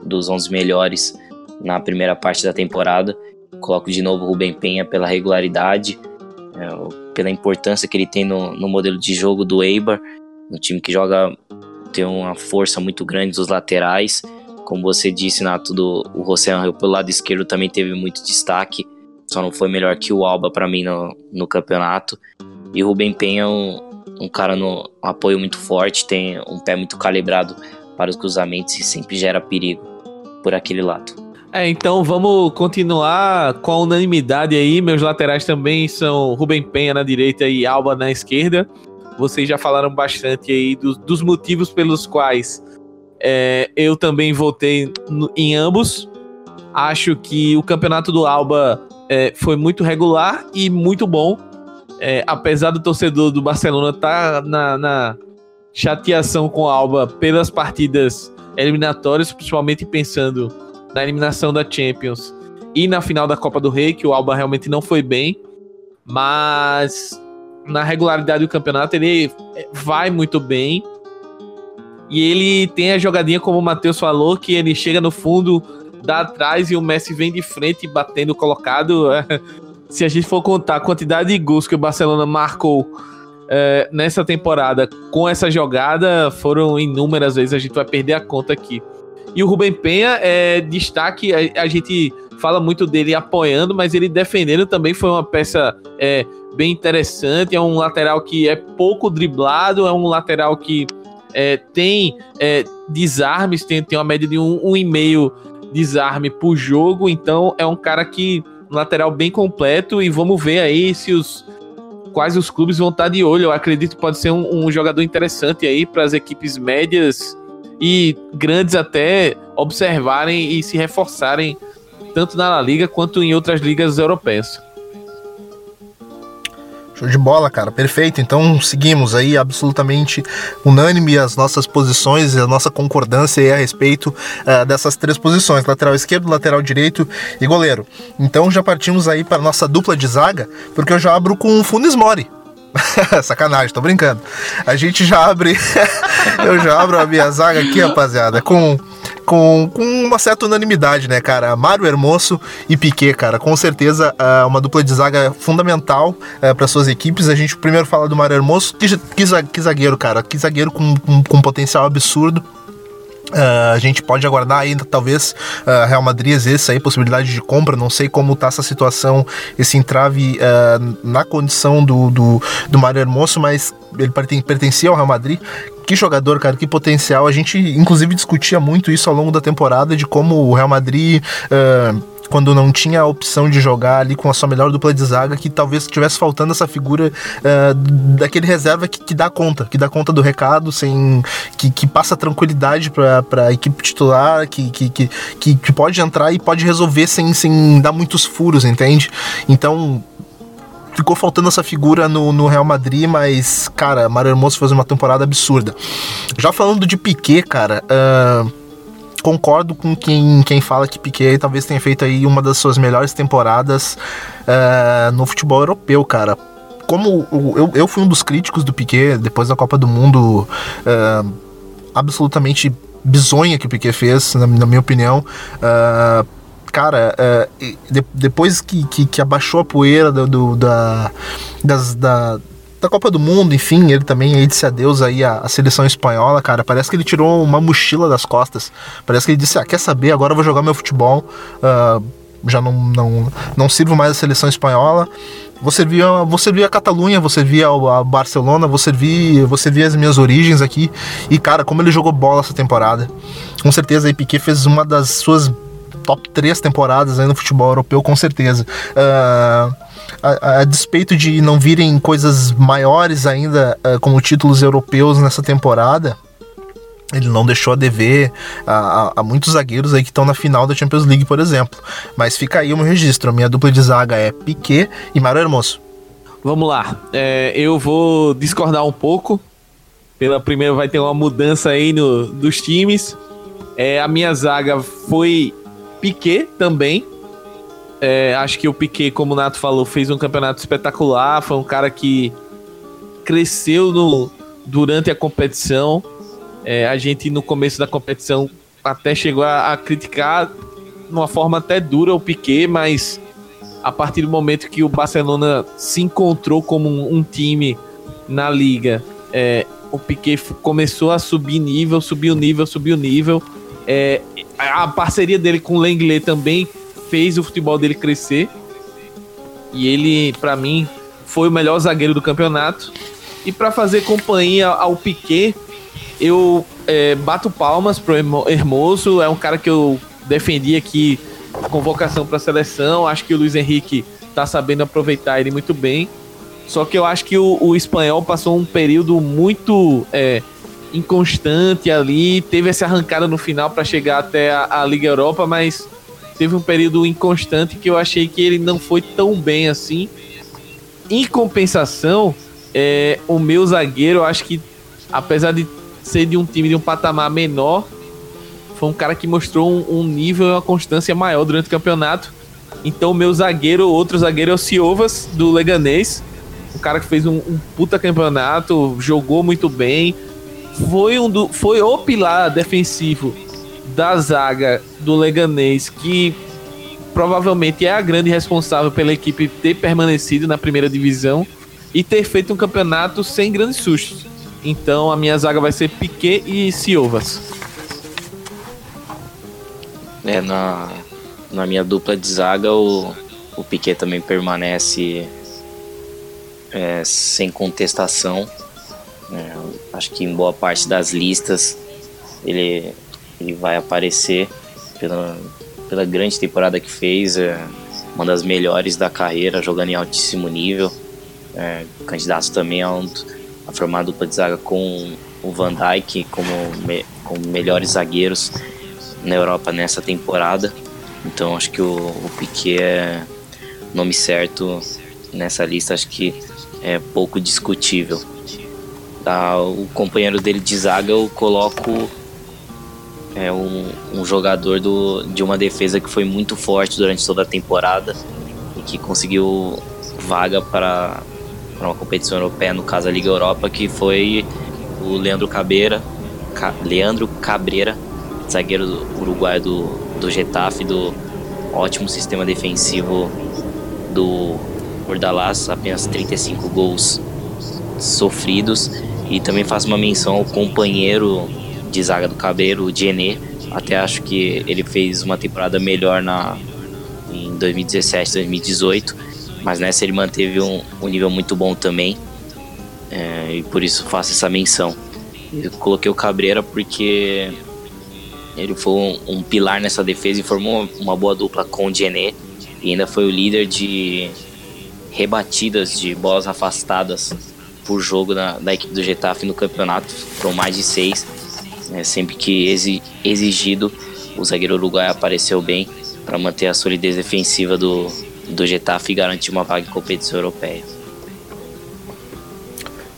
dos 11 melhores na primeira parte da temporada. Coloco de novo o Rubem Penha pela regularidade, é, pela importância que ele tem no, no modelo de jogo do Eibar, um time que joga tem uma força muito grande dos laterais. Como você disse, Nato, do, o José Angel pelo lado esquerdo também teve muito destaque, só não foi melhor que o Alba para mim no, no campeonato. E o Rubem Penha é um, um cara no apoio muito forte, tem um pé muito calibrado para os cruzamentos e sempre gera perigo por aquele lado. É, então vamos continuar com a unanimidade aí. Meus laterais também são Rubem Penha na direita e Alba na esquerda. Vocês já falaram bastante aí dos, dos motivos pelos quais é, eu também votei no, em ambos. Acho que o campeonato do Alba é, foi muito regular e muito bom é, apesar do torcedor do Barcelona estar tá na, na chateação com a Alba pelas partidas eliminatórias, principalmente pensando na eliminação da Champions e na final da Copa do Rei, que o Alba realmente não foi bem, mas na regularidade do campeonato ele vai muito bem. E ele tem a jogadinha, como o Matheus falou, que ele chega no fundo, dá atrás e o Messi vem de frente batendo colocado. se a gente for contar a quantidade de gols que o Barcelona marcou é, nessa temporada com essa jogada, foram inúmeras vezes, a gente vai perder a conta aqui. E o Rubem Penha é destaque, a, a gente fala muito dele apoiando, mas ele defendendo também foi uma peça é, bem interessante. É um lateral que é pouco driblado, é um lateral que é, tem é, desarmes, tem, tem uma média de um, um e meio desarme por jogo, então é um cara que lateral bem completo e vamos ver aí se os quais os clubes vão estar de olho. Eu acredito que pode ser um, um jogador interessante aí para as equipes médias e grandes até observarem e se reforçarem tanto na La Liga quanto em outras ligas europeias. Show de bola, cara, perfeito. Então seguimos aí absolutamente unânime as nossas posições e a nossa concordância a respeito uh, dessas três posições: lateral esquerdo, lateral direito e goleiro. Então já partimos aí para nossa dupla de zaga, porque eu já abro com o Funes Mori. Sacanagem, tô brincando. A gente já abre. eu já abro a minha zaga aqui, rapaziada, com com, com uma certa unanimidade, né, cara? Mário Hermoso e Piquet, cara. Com certeza, uh, uma dupla de zaga fundamental uh, para suas equipes. A gente primeiro fala do Mário Hermoso. Que, que, que zagueiro, cara. Que zagueiro com, com, com potencial absurdo. Uh, a gente pode aguardar ainda, talvez, uh, Real Madrid exerça aí possibilidade de compra. Não sei como tá essa situação, esse entrave uh, na condição do, do, do Mário Hermoso, mas ele pertencia ao Real Madrid que jogador, cara, que potencial. A gente, inclusive, discutia muito isso ao longo da temporada de como o Real Madrid. Quando não tinha a opção de jogar ali com a sua melhor dupla de zaga, que talvez estivesse faltando essa figura uh, daquele reserva que, que, dá conta, que dá conta do recado, sem que, que passa tranquilidade para a equipe titular, que, que, que, que, pode entrar e pode resolver sem, sem dar muitos furos, entende? Então, ficou faltando essa figura no, no Real Madrid, mas, cara, Mário Hermoso fez uma temporada absurda. Já falando de Piquet, cara, uh, concordo com quem, quem fala que Piquet talvez tenha feito aí uma das suas melhores temporadas uh, no futebol europeu, cara. Como eu, eu fui um dos críticos do Piquet depois da Copa do Mundo, uh, absolutamente bizonha que o Piquet fez, na, na minha opinião. Uh, cara, de, depois que, que, que, abaixou a poeira do, do da, das, da, da Copa do Mundo, enfim, ele também aí disse adeus aí à, à, seleção espanhola, cara. Parece que ele tirou uma mochila das costas. Parece que ele disse, ah, quer saber, agora eu vou jogar meu futebol. Uh, já não, não, não sirvo mais a seleção espanhola. Vou servir, vou servir a Catalunha, vou servir a Barcelona, vou servir, vou servir as minhas origens aqui. E, cara, como ele jogou bola essa temporada. Com certeza aí Piquet fez uma das suas top 3 temporadas aí no futebol europeu, com certeza. Uh, a, a, despeito de não virem coisas maiores ainda, uh, como títulos europeus nessa temporada, ele não deixou a dever a, a, a, muitos zagueiros aí que estão na final da Champions League, por exemplo. Mas fica aí o meu registro. A minha dupla de zaga é Piquet e Mário Hermoso. Vamos lá. É, eu vou discordar um pouco. Pela primeira vai ter uma mudança aí no, dos times. É, a minha zaga foi Piquet também. É, acho que o Piquet, como o Nato falou, fez um campeonato espetacular. Foi um cara que cresceu no, durante a competição. É, a gente, no começo da competição, até chegou a, a criticar de uma forma até dura o Piquet, mas a partir do momento que o Barcelona se encontrou como um, um time na liga, é, o Piquet começou a subir nível, subiu nível, subiu nível. É, a parceria dele com o Lenglet também fez o futebol dele crescer. E ele, para mim, foi o melhor zagueiro do campeonato. E para fazer companhia ao Piquet, eu é, bato palmas pro Hermoso. É um cara que eu defendi aqui convocação para a seleção. Acho que o Luiz Henrique tá sabendo aproveitar ele muito bem. Só que eu acho que o, o espanhol passou um período muito é, inconstante ali. Teve essa arrancada no final para chegar até a, a, Liga Europa, mas teve um período inconstante que eu achei que ele não foi tão bem assim. Em compensação, é, o meu zagueiro, eu acho que apesar de ser de um time de um patamar menor, foi um cara que mostrou um, um nível e uma constância maior durante o campeonato. Então, meu zagueiro, outro zagueiro é o Ciovas, do Leganês. Um cara que fez um, um puta campeonato, jogou muito bem. Foi, um do, foi o pilar defensivo da zaga do Leganês, que provavelmente é a grande responsável pela equipe ter permanecido na primeira divisão e ter feito um campeonato sem grandes sustos. Então a minha zaga vai ser Piquet e Ciovas. É, na, na minha dupla de zaga, o, o Piquet também permanece é, sem contestação. É, acho que em boa parte das listas ele, ele vai aparecer pela, pela grande temporada que fez, é, uma das melhores da carreira, jogando em altíssimo nível. É, candidato também a, um, a formar dupla de zaga com o Van Dijk como, me, como melhores zagueiros na Europa nessa temporada. Então acho que o, o Piquet é nome certo nessa lista, acho que é pouco discutível. Tá, o companheiro dele de zaga eu coloco é um, um jogador do, de uma defesa que foi muito forte durante toda a temporada e que conseguiu vaga para, uma competição europeia, no caso a Liga Europa, que foi o Leandro Cabreira, Ca, Leandro Cabreira, zagueiro uruguaio do, do Getafe, do ótimo sistema defensivo do Ordalás, apenas 35 gols sofridos. E também faço uma menção ao companheiro de zaga do Cabreiro, o Dienê. Até acho que ele fez uma temporada melhor na, em 2017, 2018, mas nessa ele manteve um, um nível muito bom também. É, e por isso faço essa menção. Eu coloquei o Cabreira porque ele foi um, um, pilar nessa defesa e formou uma boa dupla com o Dienê. E ainda foi o líder de rebatidas de bolas afastadas por jogo da, da equipe do Getafe no campeonato. Foram mais de seis. Né? Sempre que exigido, o zagueiro uruguaio apareceu bem para manter a solidez defensiva do, do Getafe e garantir uma vaga em competição europeia.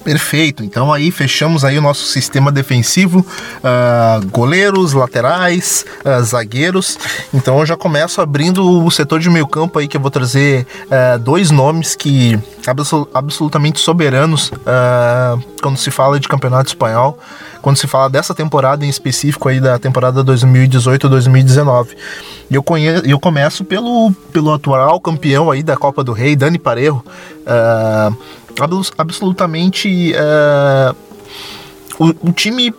Perfeito. Então aí fechamos aí o nosso sistema defensivo, uh, goleiros, laterais, uh, zagueiros. Então eu já começo abrindo o setor de meio campo aí que eu vou trazer uh, dois nomes que absol absolutamente soberanos quando se fala de campeonato espanhol, quando se fala dessa temporada em específico aí da temporada 2018-2019. E eu, conheço, eu começo pelo, pelo atual campeão aí da Copa do Rei, Dani Parejo. Absolutamente uh, o, o, time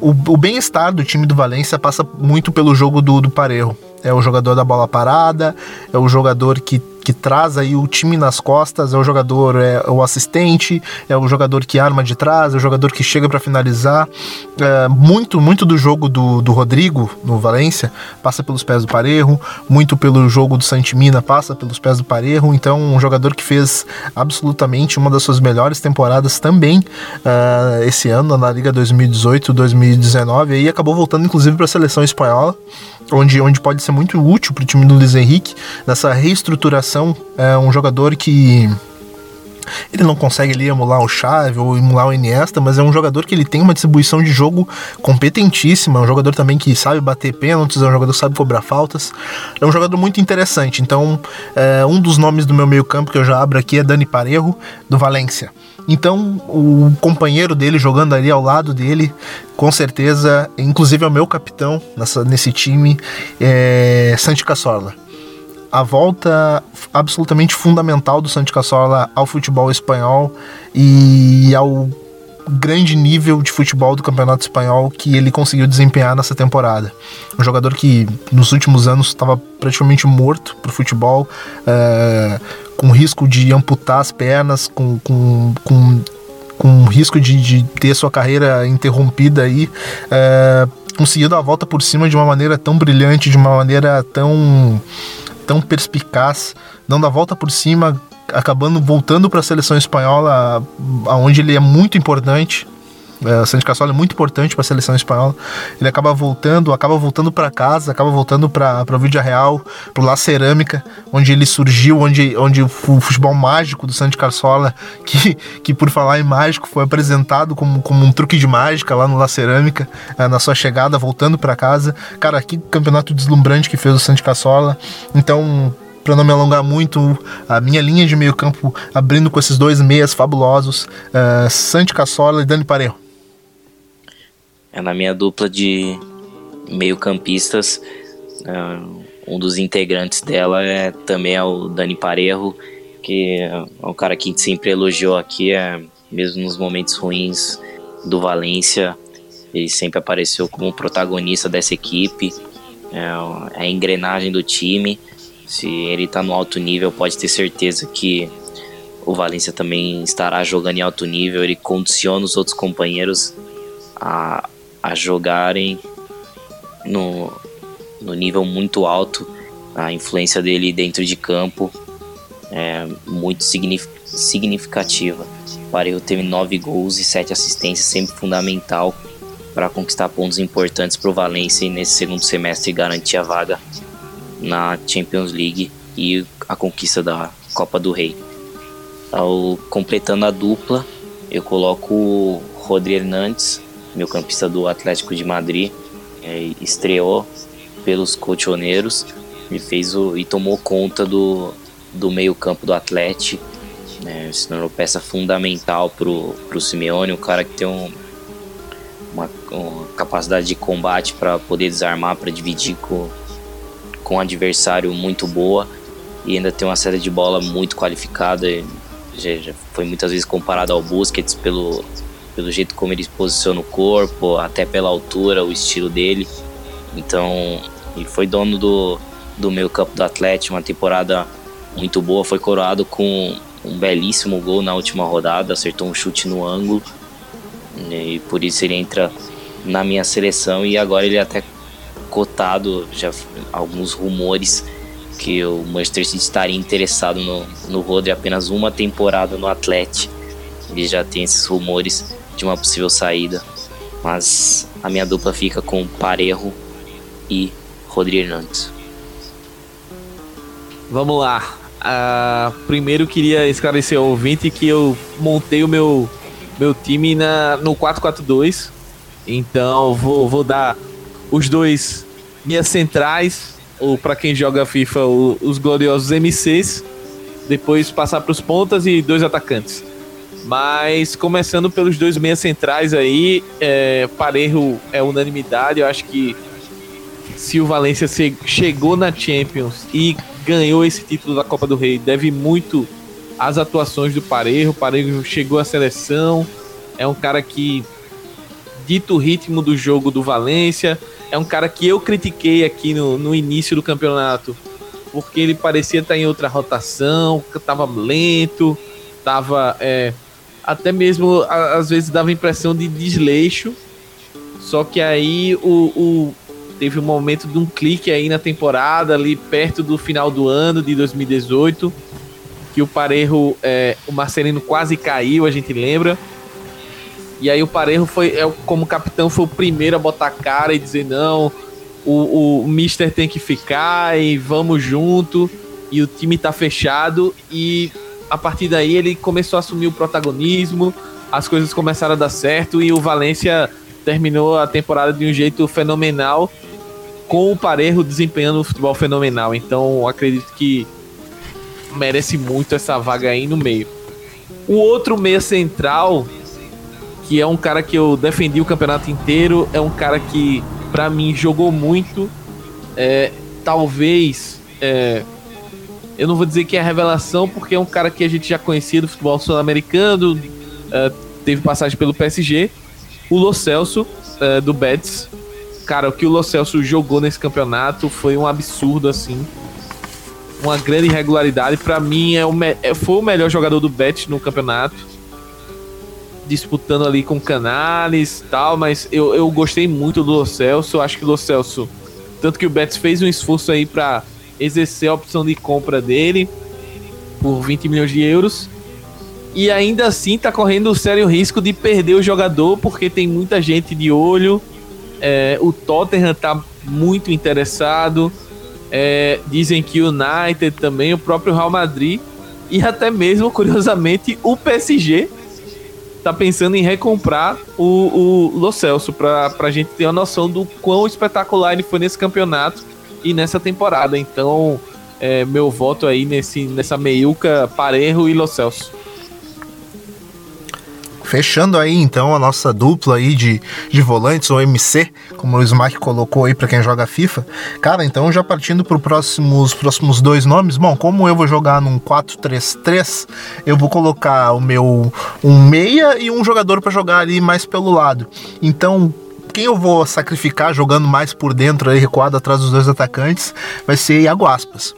o, o bem-estar do time do Valência passa muito pelo jogo do, do Parejo. É o jogador da bola parada é o jogador que que traz aí o time nas costas, é o jogador, é o assistente, é o jogador que arma de trás, é o jogador que chega para finalizar. É, muito, muito do jogo do, do Rodrigo no Valência passa pelos pés do Parejo, muito pelo jogo do Santimina passa pelos pés do Parejo. Então, um jogador que fez absolutamente uma das suas melhores temporadas também uh, esse ano na Liga 2018-2019 e acabou voltando inclusive para a seleção espanhola, onde, onde pode ser muito útil para o time do Luiz Henrique nessa reestruturação é um jogador que ele não consegue ali emular o Xavi ou emular o Iniesta, mas é um jogador que ele tem uma distribuição de jogo competentíssima, é um jogador também que sabe bater pênaltis, é um jogador que sabe cobrar faltas, é um jogador muito interessante. Então, é, um dos nomes do meu meio campo que eu já abro aqui é Dani Parejo, do Valência. Então, o companheiro dele jogando ali ao lado dele, com certeza, inclusive é o meu capitão nessa, nesse time, é Santi Cazorla a volta absolutamente fundamental do Santi Cazorla ao futebol espanhol e ao grande nível de futebol do Campeonato Espanhol que ele conseguiu desempenhar nessa temporada. Um jogador que nos últimos anos estava praticamente morto para o futebol, é, com risco de amputar as pernas, com, com, com, com risco de, de ter sua carreira interrompida aí. É, conseguiu dar a volta por cima de uma maneira tão brilhante, de uma maneira tão tão perspicaz, dando a volta por cima, acabando voltando para a seleção espanhola, aonde ele é muito importante. É, o Santi Cazorla é muito importante para a seleção espanhola. Ele acaba voltando, acaba voltando para casa, acaba voltando para o Vídeo Real, para La Cerâmica, onde ele surgiu, onde, onde o futebol mágico do Santi Cazorla, que, que por falar em mágico, foi apresentado como, como um truque de mágica lá no La Cerâmica, é, na sua chegada, voltando para casa. Cara, que campeonato deslumbrante que fez o Santi Cazorla. Então, para não me alongar muito, a minha linha de meio campo abrindo com esses dois meias fabulosos, uh, Santi Cassola e Dani Parejo. É na minha dupla de meio-campistas. Uh, um dos integrantes dela é também é o Dani Parejo, que é um cara que sempre elogiou aqui, é, mesmo nos momentos ruins do Valência, ele sempre apareceu como protagonista dessa equipe, é a engrenagem do time. Se ele está no alto nível, pode ter certeza que o Valência também estará jogando em alto nível. Ele condiciona os outros companheiros a, a jogarem no, no nível muito alto. A influência dele dentro de campo é muito significativa. O Parejo teve nove gols e sete assistências, sempre fundamental para conquistar pontos importantes para o Valência e nesse segundo semestre garantir a vaga na Champions League e a conquista da Copa do Rei. Ao completando a dupla, eu coloco o Rodri Hernandes meu campista do Atlético de Madrid, é, estreou pelos colchoneiros e fez o e tomou conta do, do meio campo do Atlético, né, se tornou peça fundamental pro pro Simeone, um cara que tem um, uma, uma capacidade de combate para poder desarmar, para dividir com com o adversário muito boa e ainda tem uma saída de bola muito qualificada. Já, já foi muitas vezes comparado ao Busquets pelo pelo jeito como ele posiciona o corpo, até pela altura, o estilo dele. Então, ele foi dono do, do meio campo do Atlético, uma temporada muito boa, foi coroado com um belíssimo gol na última rodada, acertou um chute no ângulo. E por isso ele entra na minha seleção e agora ele até cotado, já alguns rumores que o Manchester City estaria interessado no, no Rodri apenas uma temporada no Atlético. Ele já tem esses rumores de uma possível saída. Mas a minha dupla fica com Parejo e Rodrigo Hernandes. Vamos lá. Uh, primeiro queria esclarecer ao ouvinte que eu montei o meu, meu time na, no 4-4-2. Então vou, vou dar os dois minhas centrais, ou para quem joga FIFA, o, os gloriosos MCs. Depois passar para os pontas e dois atacantes. Mas começando pelos dois meias centrais aí, é, Parejo é unanimidade. Eu acho que se o Valência chegou na Champions e ganhou esse título da Copa do Rei, deve muito às atuações do Parejo. O Parejo chegou à seleção, é um cara que dita o ritmo do jogo do Valência. É um cara que eu critiquei aqui no, no início do campeonato, porque ele parecia estar em outra rotação, estava lento, estava é, até mesmo às vezes dava impressão de desleixo. Só que aí o, o, teve um momento de um clique aí na temporada, ali perto do final do ano de 2018, que o Parejo, é, o Marcelino quase caiu, a gente lembra. E aí o Parejo foi, é, como capitão, foi o primeiro a botar cara e dizer não, o, o Mister tem que ficar e vamos junto. E o time tá fechado. E a partir daí ele começou a assumir o protagonismo, as coisas começaram a dar certo e o Valência terminou a temporada de um jeito fenomenal, com o Parejo desempenhando um futebol fenomenal. Então acredito que merece muito essa vaga aí no meio. O outro meia central, que é um cara que eu defendi o campeonato inteiro, é um cara que para mim jogou muito. É, talvez é, eu não vou dizer que é revelação, porque é um cara que a gente já conhecia do futebol sul-americano, é, teve passagem pelo PSG. O Lo Celso, é, do Betis. Cara, o que o Lo Celso jogou nesse campeonato foi um absurdo, assim. Uma grande irregularidade. para mim, é o é, foi o melhor jogador do Betis no campeonato. Disputando ali com Canales e tal, mas eu, eu gostei muito do Celso. Acho que o Celso, tanto que o Betis fez um esforço aí para exercer a opção de compra dele por 20 milhões de euros e ainda assim tá correndo o sério risco de perder o jogador porque tem muita gente de olho. É, o Tottenham tá muito interessado. É, dizem que o United também, o próprio Real Madrid e até mesmo, curiosamente, o PSG tá pensando em recomprar o, o Lo Celso pra, pra gente ter uma noção do quão espetacular ele foi nesse campeonato e nessa temporada. Então, é, meu voto aí nesse, nessa meiuca Parejo e Lo Celso. Fechando aí então a nossa dupla aí de, de volantes, ou MC, como o Smack colocou aí para quem joga FIFA. Cara, então já partindo para os próximos, próximos dois nomes, bom, como eu vou jogar num 4-3-3, eu vou colocar o meu um meia e um jogador para jogar ali mais pelo lado. Então, quem eu vou sacrificar jogando mais por dentro aí, recuado atrás dos dois atacantes, vai ser Iago Aspas.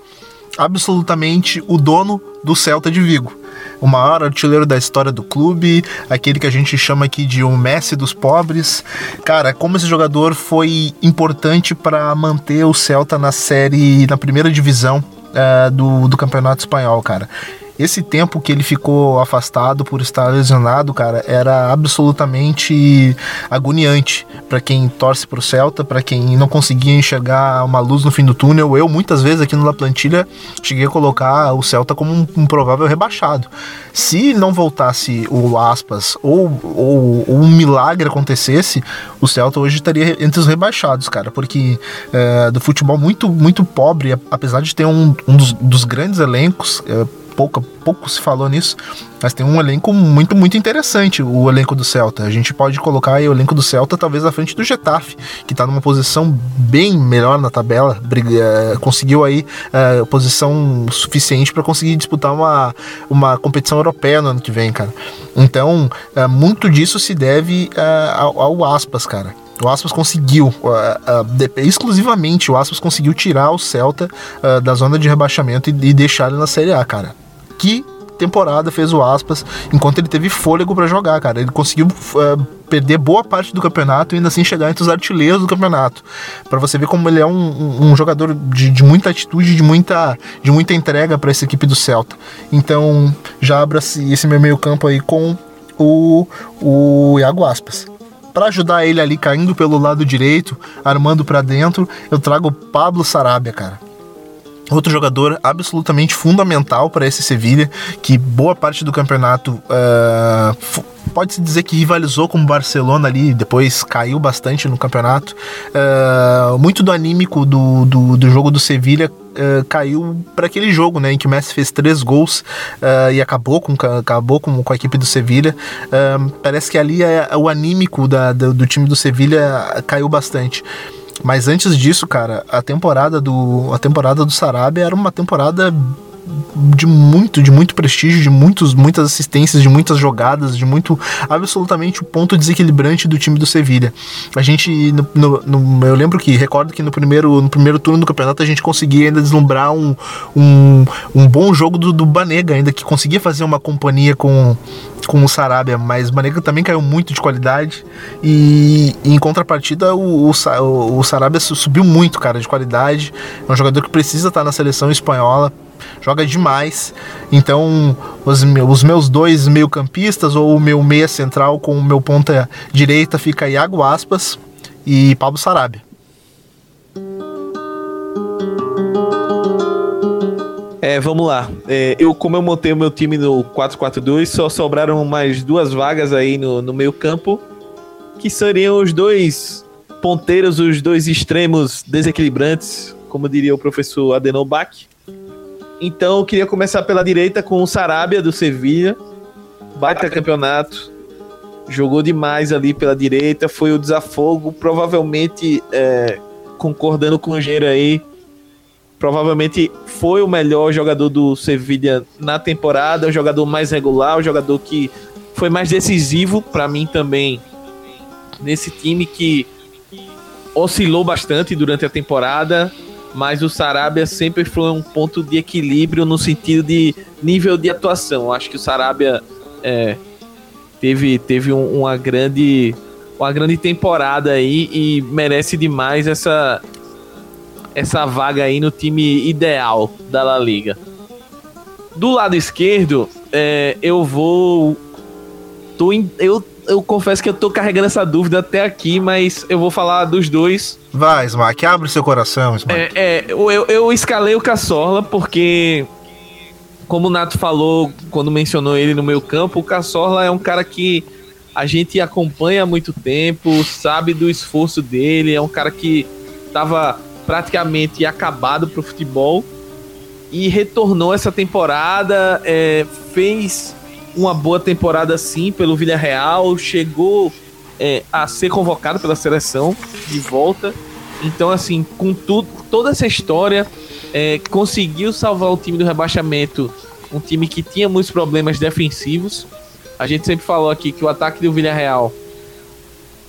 Absolutamente o dono do Celta de Vigo o maior artilheiro da história do clube, aquele que a gente chama aqui de o Messi dos pobres. Cara, como esse jogador foi importante para manter o Celta na série, na primeira divisão uh, do, do Campeonato Espanhol, cara esse tempo que ele ficou afastado por estar lesionado, cara, era absolutamente agoniante para quem torce pro Celta, para quem não conseguia enxergar uma luz no fim do túnel. Eu muitas vezes aqui no La Plantilha cheguei a colocar o Celta como um, um provável rebaixado. Se não voltasse o Aspas ou, ou, ou, um milagre acontecesse, o Celta hoje estaria entre os rebaixados, cara, porque é, do futebol muito muito pobre, apesar de ter um, um dos, dos grandes elencos é, pouco, pouco se falou nisso, mas tem um elenco muito, muito interessante, o elenco do Celta. A gente pode colocar aí o elenco do Celta talvez à frente do Getafe, que está numa posição bem melhor na tabela, briga, eh, conseguiu aí uh, posição suficiente para conseguir disputar uma, uma competição europeia no ano que vem, cara. Então, uh, muito disso se deve ao, ao Aspas, cara. O Aspas conseguiu, uh, uh, de, exclusivamente o Aspas conseguiu tirar o Celta uh, da zona de rebaixamento e, e deixar ele na Série A, cara que temporada fez o Aspas enquanto ele teve fôlego para jogar, cara. Ele conseguiu uh, perder boa parte do campeonato e ainda assim chegar entre os artilheiros do campeonato. para você ver como ele é um, um, um jogador de, de, muita atitude, de muita, de muita entrega para essa equipe do Celta. Então já abra esse meu meio-campo aí com o, o Iago Aspas. Para ajudar ele ali caindo pelo lado direito, armando para dentro, eu trago o Pablo Sarabia, cara. Outro jogador absolutamente fundamental para esse Sevilha, que boa parte do campeonato uh, pode-se dizer que rivalizou com o Barcelona ali, depois caiu bastante no campeonato. Uh, muito do anímico do, do, do jogo do Sevilha uh, caiu para aquele jogo, né, em que o Messi fez três gols e acabou com, acabou com, com a equipe do Sevilha. parece que ali é, o anímico da, do, do time do Sevilha caiu bastante. Mas antes disso, cara, a temporada do a temporada do Sarabia era uma temporada de muito, de muito prestígio, de muitos, muitas assistências, de muitas jogadas, de muito, absolutamente o ponto desequilibrante do time do Sevilha. A gente, no, no, no, eu lembro que, recordo que no primeiro, no primeiro turno do campeonato a gente conseguia ainda deslumbrar um, um, um bom jogo do, do Banega, ainda que conseguia fazer uma companhia com, com o Sarabia, mas Banega também caiu muito de qualidade e, e em contrapartida o, o, o Sarabia subiu muito, cara, de qualidade. É um jogador que precisa estar na seleção espanhola joga demais. Então, os, os meus dois meio-campistas, ou o meu meia central com o meu ponta direita, fica Iago Aspas e Pablo Sarabia. É, vamos lá. É, eu, como eu montei o meu time no 4-4-2, só sobraram mais duas vagas aí no, no meio campo, que seriam os dois ponteiros, os dois extremos desequilibrantes, como diria o professor Adenobach. Então, eu queria começar pela direita com o Sarabia, do Sevilha. Baita campeonato. Jogou demais ali pela direita, foi o desafogo, provavelmente, é, concordando com o engenheiro aí, provavelmente foi o melhor jogador do Sevilla na temporada, o jogador mais regular, o jogador que foi mais decisivo para mim também nesse time que oscilou bastante durante a temporada, mas o Sarabia sempre foi um ponto de equilíbrio no sentido de nível de atuação. Acho que o Sarabia é, teve, teve um, uma grande uma grande temporada aí e merece demais essa essa vaga aí no time ideal da La Liga. Do lado esquerdo, é, eu vou. Tô in, eu, eu confesso que eu tô carregando essa dúvida até aqui, mas eu vou falar dos dois. Vai, Smack, abre seu coração, Smack. É, é eu, eu escalei o Cassorla porque, como o Nato falou quando mencionou ele no meu campo, o Cassorla é um cara que a gente acompanha há muito tempo, sabe do esforço dele, é um cara que tava praticamente acabado para o futebol e retornou essa temporada, é, fez uma boa temporada sim pelo Villarreal, chegou é, a ser convocado pela seleção de volta. Então, assim, com tudo, toda essa história, é, conseguiu salvar o time do rebaixamento, um time que tinha muitos problemas defensivos. A gente sempre falou aqui que o ataque do Villarreal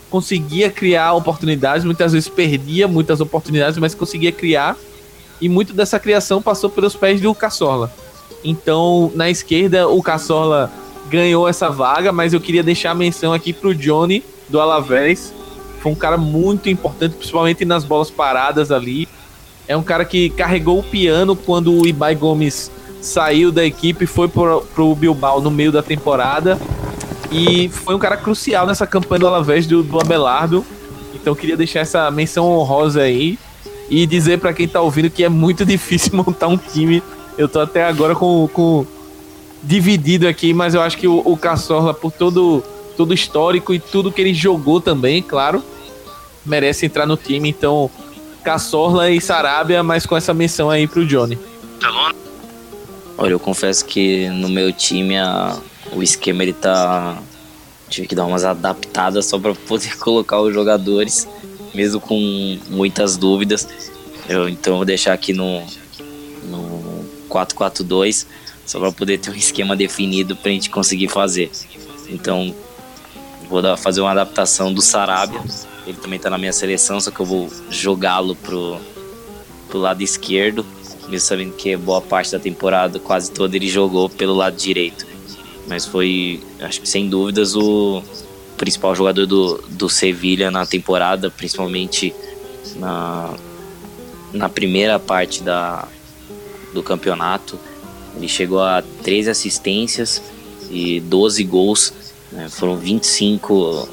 conseguia criar oportunidades, muitas vezes perdia muitas oportunidades, mas conseguia criar. E muito dessa criação passou pelos pés do Cassola. Então, na esquerda, o Cassola ganhou essa vaga, mas eu queria deixar a menção aqui pro Johnny do Alavés. Foi um cara muito importante, principalmente nas bolas paradas ali. É um cara que carregou o piano quando o Ibai Gomes saiu da equipe foi pro, pro Bilbao no meio da temporada. E foi um cara crucial nessa campanha do Alavés do, do Abelardo. Então queria deixar essa menção honrosa aí. E dizer para quem tá ouvindo que é muito difícil montar um time. Eu tô até agora com, com dividido aqui, mas eu acho que o, o Cassorla, por todo todo histórico e tudo que ele jogou também, claro, merece entrar no time. Então, Cassorla e Sarabia, mas com essa menção aí pro Johnny. Olha, eu confesso que no meu time a o esquema ele tá. Tive que dar umas adaptadas só para poder colocar os jogadores, mesmo com muitas dúvidas. Eu, então vou deixar aqui no, no 4-4-2, só para poder ter um esquema definido para a gente conseguir fazer. Então vou dar, fazer uma adaptação do Sarabia. Ele também está na minha seleção, só que eu vou jogá-lo pro, pro lado esquerdo, mesmo sabendo que boa parte da temporada, quase toda, ele jogou pelo lado direito mas foi, acho que sem dúvidas, o principal jogador do, do Sevilha na temporada, principalmente na, na primeira parte da, do campeonato. Ele chegou a 13 assistências e 12 gols, né? foram 25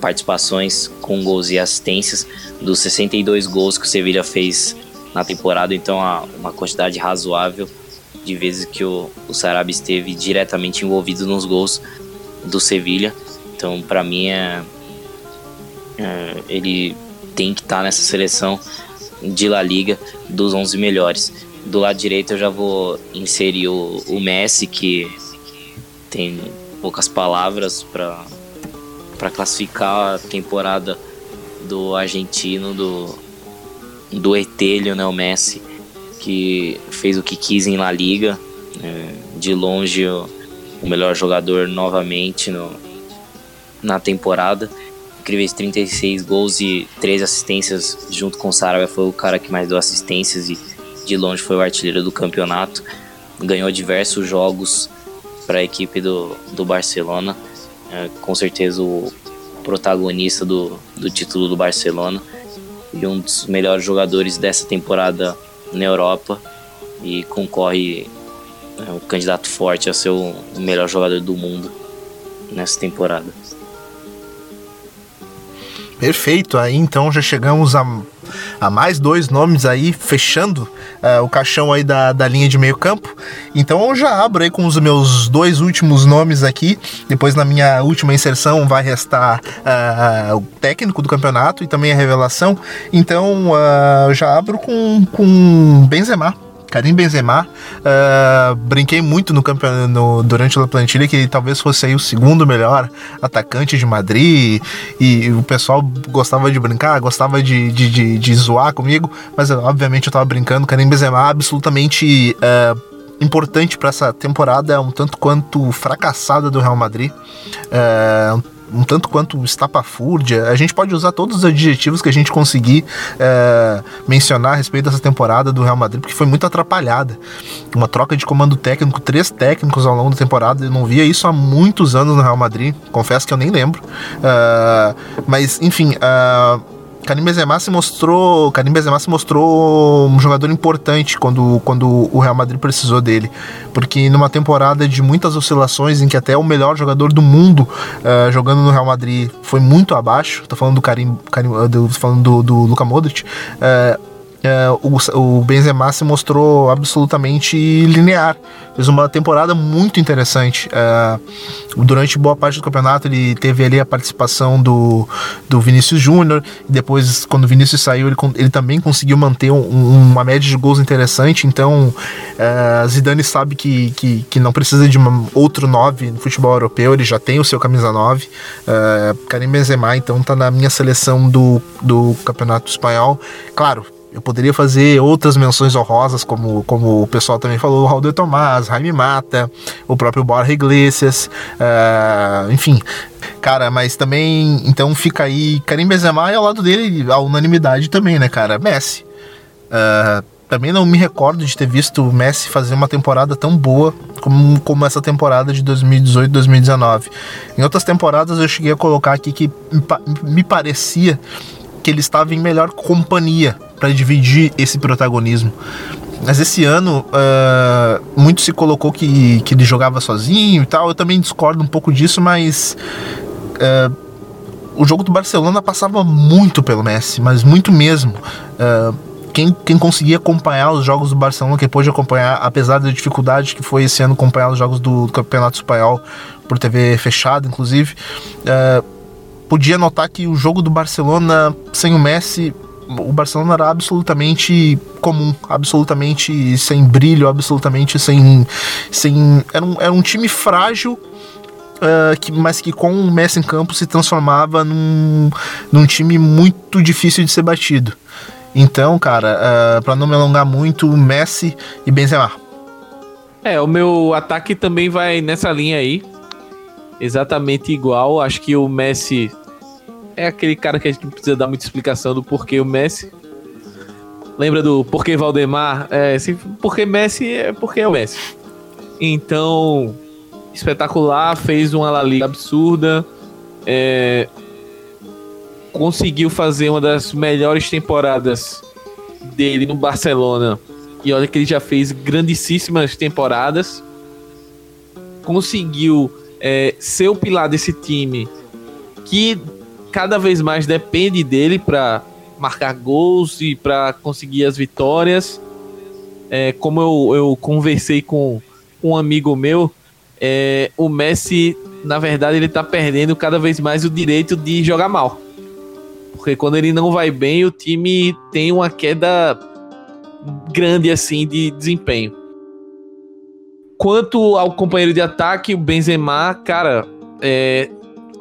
participações com gols e assistências dos 62 gols que o Sevilha fez na temporada, então uma quantidade razoável de vezes que o, o Sarabia esteve diretamente envolvido nos gols do Sevilha. Então, para mim, é, é, ele tem que estar tá nessa seleção de La Liga dos 11 melhores. Do lado direito, eu já vou inserir o, o Messi, que tem poucas palavras para classificar a temporada do argentino, do, do né, o Messi que fez o que quis em La Liga, é, de longe o, o, melhor jogador novamente no, na temporada. Incríveis 36 gols e 3 assistências junto com o Sarabia, foi o cara que mais deu assistências e de longe foi o artilheiro do campeonato. Ganhou diversos jogos para a equipe do, do Barcelona, é, com certeza o protagonista do, do título do Barcelona e um dos melhores jogadores dessa temporada na Europa e concorre é um candidato forte a ser o melhor jogador do mundo nessa temporada. Perfeito, aí então já chegamos a, a mais dois nomes aí fechando uh, o caixão aí da, da linha de meio campo. Então eu já abro aí com os meus dois últimos nomes aqui. Depois na minha última inserção vai restar uh, o técnico do campeonato e também a revelação. Então uh, eu já abro com, com Benzema. Karim Benzema, uh, brinquei muito no campeonato durante a plantilha que ele talvez fosse aí o segundo melhor atacante de Madrid e, e o pessoal gostava de brincar, gostava de, de, de, de zoar comigo, mas obviamente eu tava brincando. Karim Benzema absolutamente uh, importante para essa temporada, um tanto quanto fracassada do Real Madrid. Uh, um tanto quanto estapafúrdia. A gente pode usar todos os adjetivos que a gente conseguir é, mencionar a respeito dessa temporada do Real Madrid, porque foi muito atrapalhada. Uma troca de comando técnico, três técnicos ao longo da temporada. Eu não via isso há muitos anos no Real Madrid. Confesso que eu nem lembro. Uh, mas, enfim. Uh, Karim Benzema se mostrou, Karim Benzema se mostrou um jogador importante quando, quando o Real Madrid precisou dele, porque numa temporada de muitas oscilações em que até o melhor jogador do mundo uh, jogando no Real Madrid foi muito abaixo, tô falando do Karim, Karim do, falando do, do Luka Modric, uh, é, o, o Benzema se mostrou absolutamente linear. Fez uma temporada muito interessante. É, durante boa parte do campeonato, ele teve ali a participação do, do Vinícius Júnior. Depois, quando o Vinícius saiu, ele, ele também conseguiu manter um, uma média de gols interessante. Então, é, Zidane sabe que, que, que não precisa de uma, outro 9 no futebol europeu. Ele já tem o seu camisa 9. É, Karim Benzema, então, está na minha seleção do, do campeonato espanhol. Claro eu poderia fazer outras menções honrosas, como, como o pessoal também falou, o Raul Tomás, Jaime Mata, o próprio Borja Iglesias, uh, enfim. Cara, mas também, então fica aí Karim Benzema e ao lado dele a unanimidade também, né, cara? Messi. Uh, também não me recordo de ter visto o Messi fazer uma temporada tão boa como, como essa temporada de 2018-2019. Em outras temporadas eu cheguei a colocar aqui que me parecia que ele estava em melhor companhia para dividir esse protagonismo. Mas esse ano, uh, muito se colocou que, que ele jogava sozinho e tal. Eu também discordo um pouco disso, mas. Uh, o jogo do Barcelona passava muito pelo Messi, mas muito mesmo. Uh, quem, quem conseguia acompanhar os jogos do Barcelona, que pôde acompanhar, apesar da dificuldade que foi esse ano acompanhar os jogos do, do Campeonato Espanhol por TV fechada, inclusive, uh, podia notar que o jogo do Barcelona sem o Messi o Barcelona era absolutamente comum, absolutamente sem brilho, absolutamente sem. sem era, um, era um time frágil. Uh, que, mas que com o Messi em campo se transformava num, num time muito difícil de ser batido. Então, cara, uh, ah, para não me alongar muito, Messi e Benzema. É, o meu ataque também vai nessa linha aí. Exatamente igual. Acho que o Messi é aquele cara que a gente precisa dar muita explicação do porquê o Messi. Lembra do porquê Valdemar? É, assim, porque Messi é porque é o Messi. Então, espetacular, fez uma La Liga absurda. É, conseguiu fazer uma das melhores temporadas dele no Barcelona. E olha que ele já fez grandíssimas temporadas. Conseguiu é, ser o pilar desse time que cada vez mais depende dele para marcar gols e para conseguir as vitórias. É, como eu, eu conversei com um amigo meu, é, o Messi, na verdade, ele tá perdendo cada vez mais o direito de jogar mal. Porque quando ele não vai bem, o time tem uma queda grande assim de desempenho. Quanto ao companheiro de ataque, o Benzema, cara, é,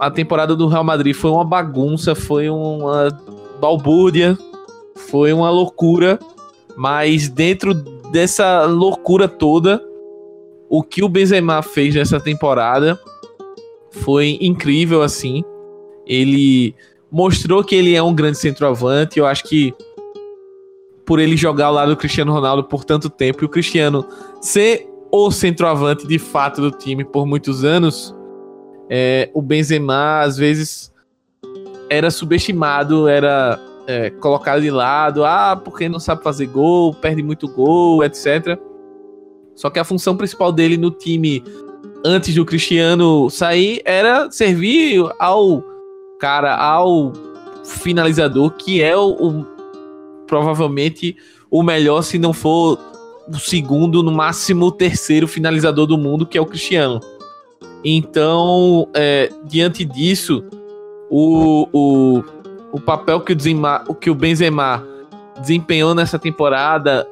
a temporada do Real Madrid foi uma bagunça, foi uma balbúrdia, foi uma loucura, mas dentro dessa loucura toda, o que o Benzema fez nessa temporada foi incrível assim. Ele mostrou que ele é um grande centroavante. Eu acho que por ele jogar ao lado do Cristiano Ronaldo por tanto tempo e o Cristiano ser o centroavante de fato do time por muitos anos, é, o Benzema às vezes era subestimado, era é, colocado de lado, ah, porque não sabe fazer gol, perde muito gol, etc. Só que a função principal dele no time antes do Cristiano sair era servir ao cara, ao finalizador, que é o, o provavelmente o melhor, se não for o segundo, no máximo o terceiro finalizador do mundo, que é o Cristiano. Então, é, diante disso, o, o, o papel que o, Benzema, que o Benzema desempenhou nessa temporada,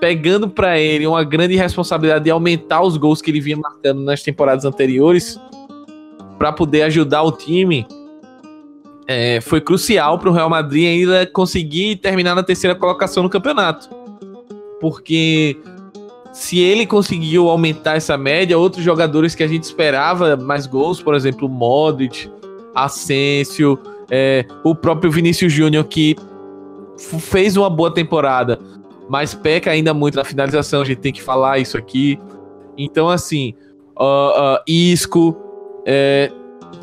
pegando para ele uma grande responsabilidade de aumentar os gols que ele vinha marcando nas temporadas anteriores, para poder ajudar o time, é, foi crucial para o Real Madrid ainda conseguir terminar na terceira colocação no campeonato. Porque se ele conseguiu aumentar essa média, outros jogadores que a gente esperava mais gols, por exemplo, Modric, Asensio, é, o próprio Vinícius Júnior, que fez uma boa temporada, mas peca ainda muito na finalização, a gente tem que falar isso aqui. Então, assim, uh, uh, Isco, é,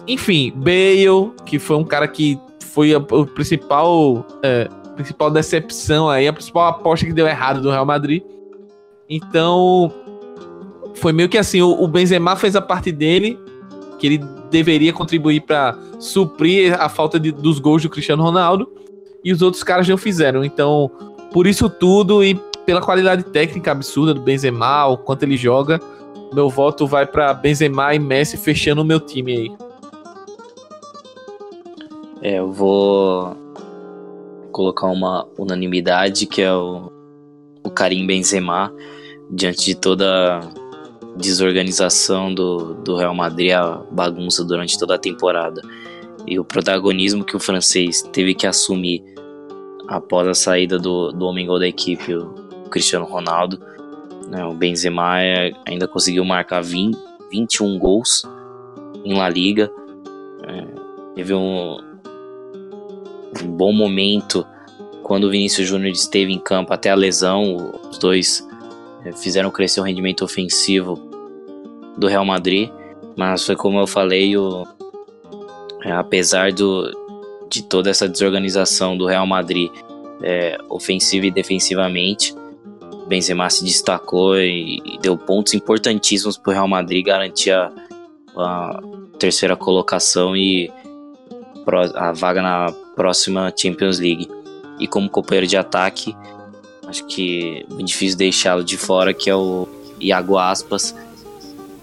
enfim, Bale, que foi um cara que foi a, o principal, é, principal decepção aí, a principal aposta que deu errado do Real Madrid. Então, foi meio que assim, o, o Benzema fez a parte dele, que ele deveria contribuir para suprir a falta de, dos gols do Cristiano Ronaldo, e os outros caras não fizeram. Então, por isso tudo e pela qualidade técnica absurda do Benzema, o quanto ele joga, meu voto vai para Benzema e Messi fechando o meu time aí. É, eu vou colocar uma unanimidade que é o, o Karim Benzema diante de toda a desorganização do, do Real Madrid, a bagunça durante toda a temporada e o protagonismo que o francês teve que assumir após a saída do, do homem gol da equipe, o Cristiano Ronaldo. Né, o Benzema é, ainda conseguiu marcar 20, 21 gols em La Liga. É, teve um, um bom momento quando o Vinícius Júnior esteve em campo até a lesão. Os dois fizeram crescer o rendimento ofensivo do Real Madrid. Mas foi como eu falei, o, apesar do, de toda essa desorganização do Real Madrid, é, ofensiva e defensivamente, Benzema se destacou e, e deu pontos importantíssimos para o Real Madrid garantir a, a, terceira colocação e a vaga na próxima Champions League. E como companheiro de ataque, acho que é difícil deixá-lo de fora, que é o Iago Aspas,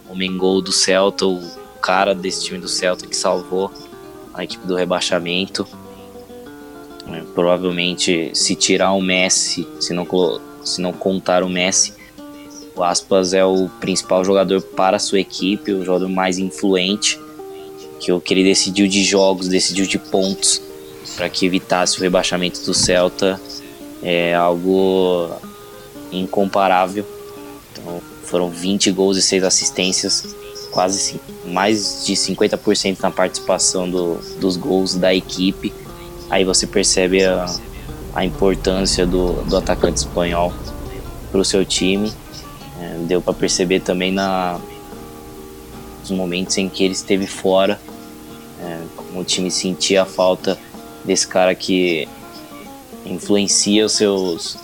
o Mengol do Celta, o cara desse time do Celta que salvou a equipe do rebaixamento. É, provavelmente, se tirar o Messi, se não, se não contar o Messi, o Aspas é o principal jogador para a sua equipe, o jogador mais influente, que que ele decidiu de jogos, decidiu de pontos para que evitasse o rebaixamento do Celta é algo incomparável. Então, foram 20 gols e 6 assistências, quase mais de 50% na participação do, dos gols da equipe. Aí você percebe a, a importância do, do atacante espanhol para o seu time. É, deu para perceber também na, nos momentos em que ele esteve fora, é, como o time sentia a falta desse cara que influencia os seus,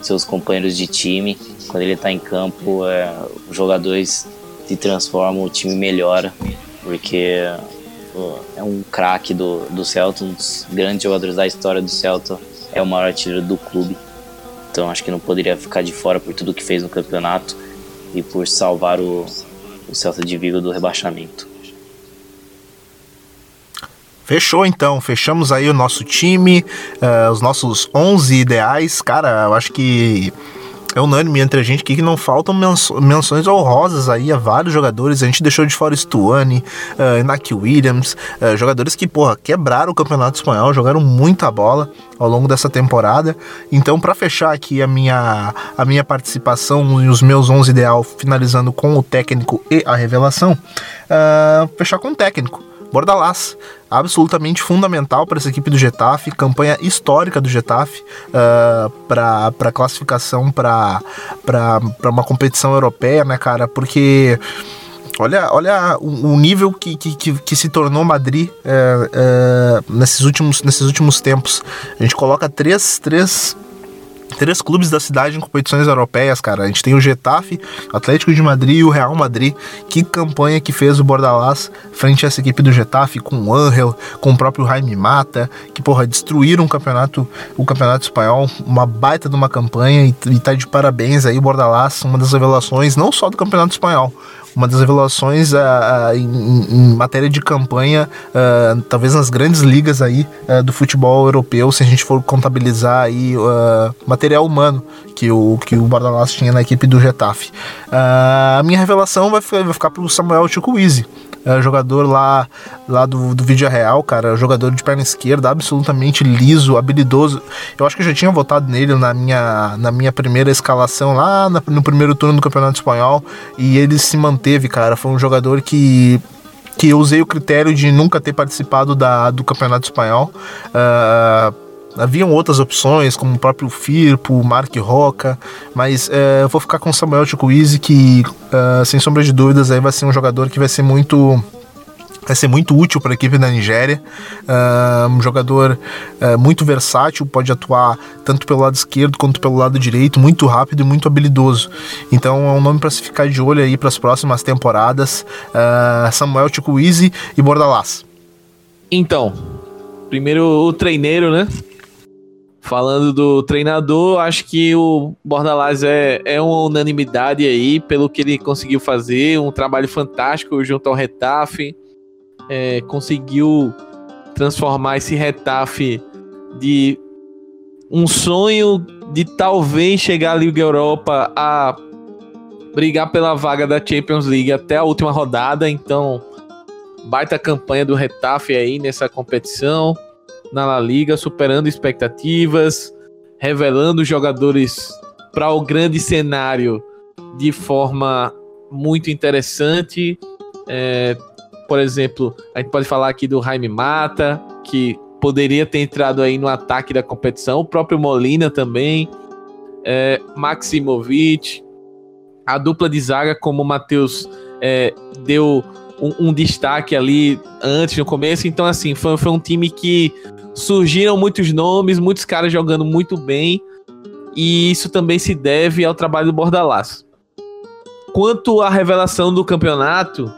seus companheiros de time. Quando ele está em campo, é, os jogadores se transformam, o time melhora, porque é um craque do, do Celta, um dos grandes jogadores da história do Celta, é o maior artilheiro do clube. Então acho que não poderia ficar de fora por tudo que fez no campeonato e por salvar o, o Celta de Vigo do rebaixamento. Fechou então, fechamos aí o nosso time, uh, os nossos 11 ideais. Cara, eu acho que é unânime entre a gente que não faltam menções honrosas aí a vários jogadores. A gente deixou de fora Stuani, uh, Inaki Williams, uh, jogadores que, porra, quebraram o campeonato espanhol, jogaram muita bola ao longo dessa temporada. Então, para fechar aqui a minha, a minha participação e os meus 11 ideal, finalizando com o técnico e a revelação, uh, fechar com o técnico. Bordalás, absolutamente fundamental para essa equipe do Getafe, campanha histórica do Getafe uh, para classificação para uma competição europeia, né, cara? Porque olha, olha o, o nível que, que, que, se tornou Madrid é, é, nesses, últimos, nesses últimos tempos. A gente coloca três, três três clubes da cidade em competições europeias, cara. A gente tem o Getafe, Atlético de Madrid e o Real Madrid. Que campanha que fez o Bordalás frente a essa equipe do Getafe com o Angel, com o próprio Jaime Mata, que porra destruíram o campeonato, o campeonato espanhol, uma baita de uma campanha e, e tá de parabéns aí Bordalás, uma das revelações não só do campeonato espanhol, uma das revelações uh, uh, em, em, matéria de campanha, uh, talvez nas grandes ligas aí do futebol europeu, se a gente for contabilizar aí material humano que o, que o Bordalás tinha na equipe do Getafe. a minha revelação vai, vai ficar pro Samuel Chukwueze é, jogador lá, lá do, do Vídeo Real, cara, jogador de perna esquerda, absolutamente liso, habilidoso. Eu acho que eu já tinha votado nele na minha, na minha primeira escalação lá na, no primeiro turno do Campeonato Espanhol e ele se manteve, cara. Foi um jogador que que eu usei o critério de nunca ter participado da, do Campeonato Espanhol. Uh, Haviam outras opções, como o próprio Firpo, Mark Roca, mas é, eu vou ficar com o Samuel Chukwueze, que, uh, sem sombra de dúvidas, aí vai ser um jogador que vai ser muito vai ser muito útil para a equipe da Nigéria. Uh, um jogador muito versátil, pode atuar tanto pelo lado esquerdo quanto pelo lado direito, muito rápido e muito habilidoso. Então é um nome para se ficar de olho aí para as próximas temporadas. Samuel Chukwueze e Bordalás. Então, primeiro o treineiro, né? Falando do treinador, acho que o Bordalás é, é uma unanimidade aí pelo que ele conseguiu fazer, um trabalho fantástico junto ao Retafe, é, conseguiu transformar esse Retafe de um sonho de talvez chegar à Liga Europa a brigar pela vaga da Champions League até a última rodada, então baita campanha do Retafe aí nessa competição na La Liga, superando expectativas, revelando jogadores para o grande cenário de forma muito interessante. É, por exemplo, a gente pode falar aqui do Jaime Mata, que poderia ter entrado aí no ataque da competição, o próprio Molina também, é, Maximovic, a dupla de zaga, como o Matheus é, deu um, um, destaque ali antes, no começo. Então, assim, foi, foi um time que surgiram muitos nomes, muitos caras jogando muito bem, e isso também se deve ao trabalho do Bordalás. Quanto à revelação do campeonato,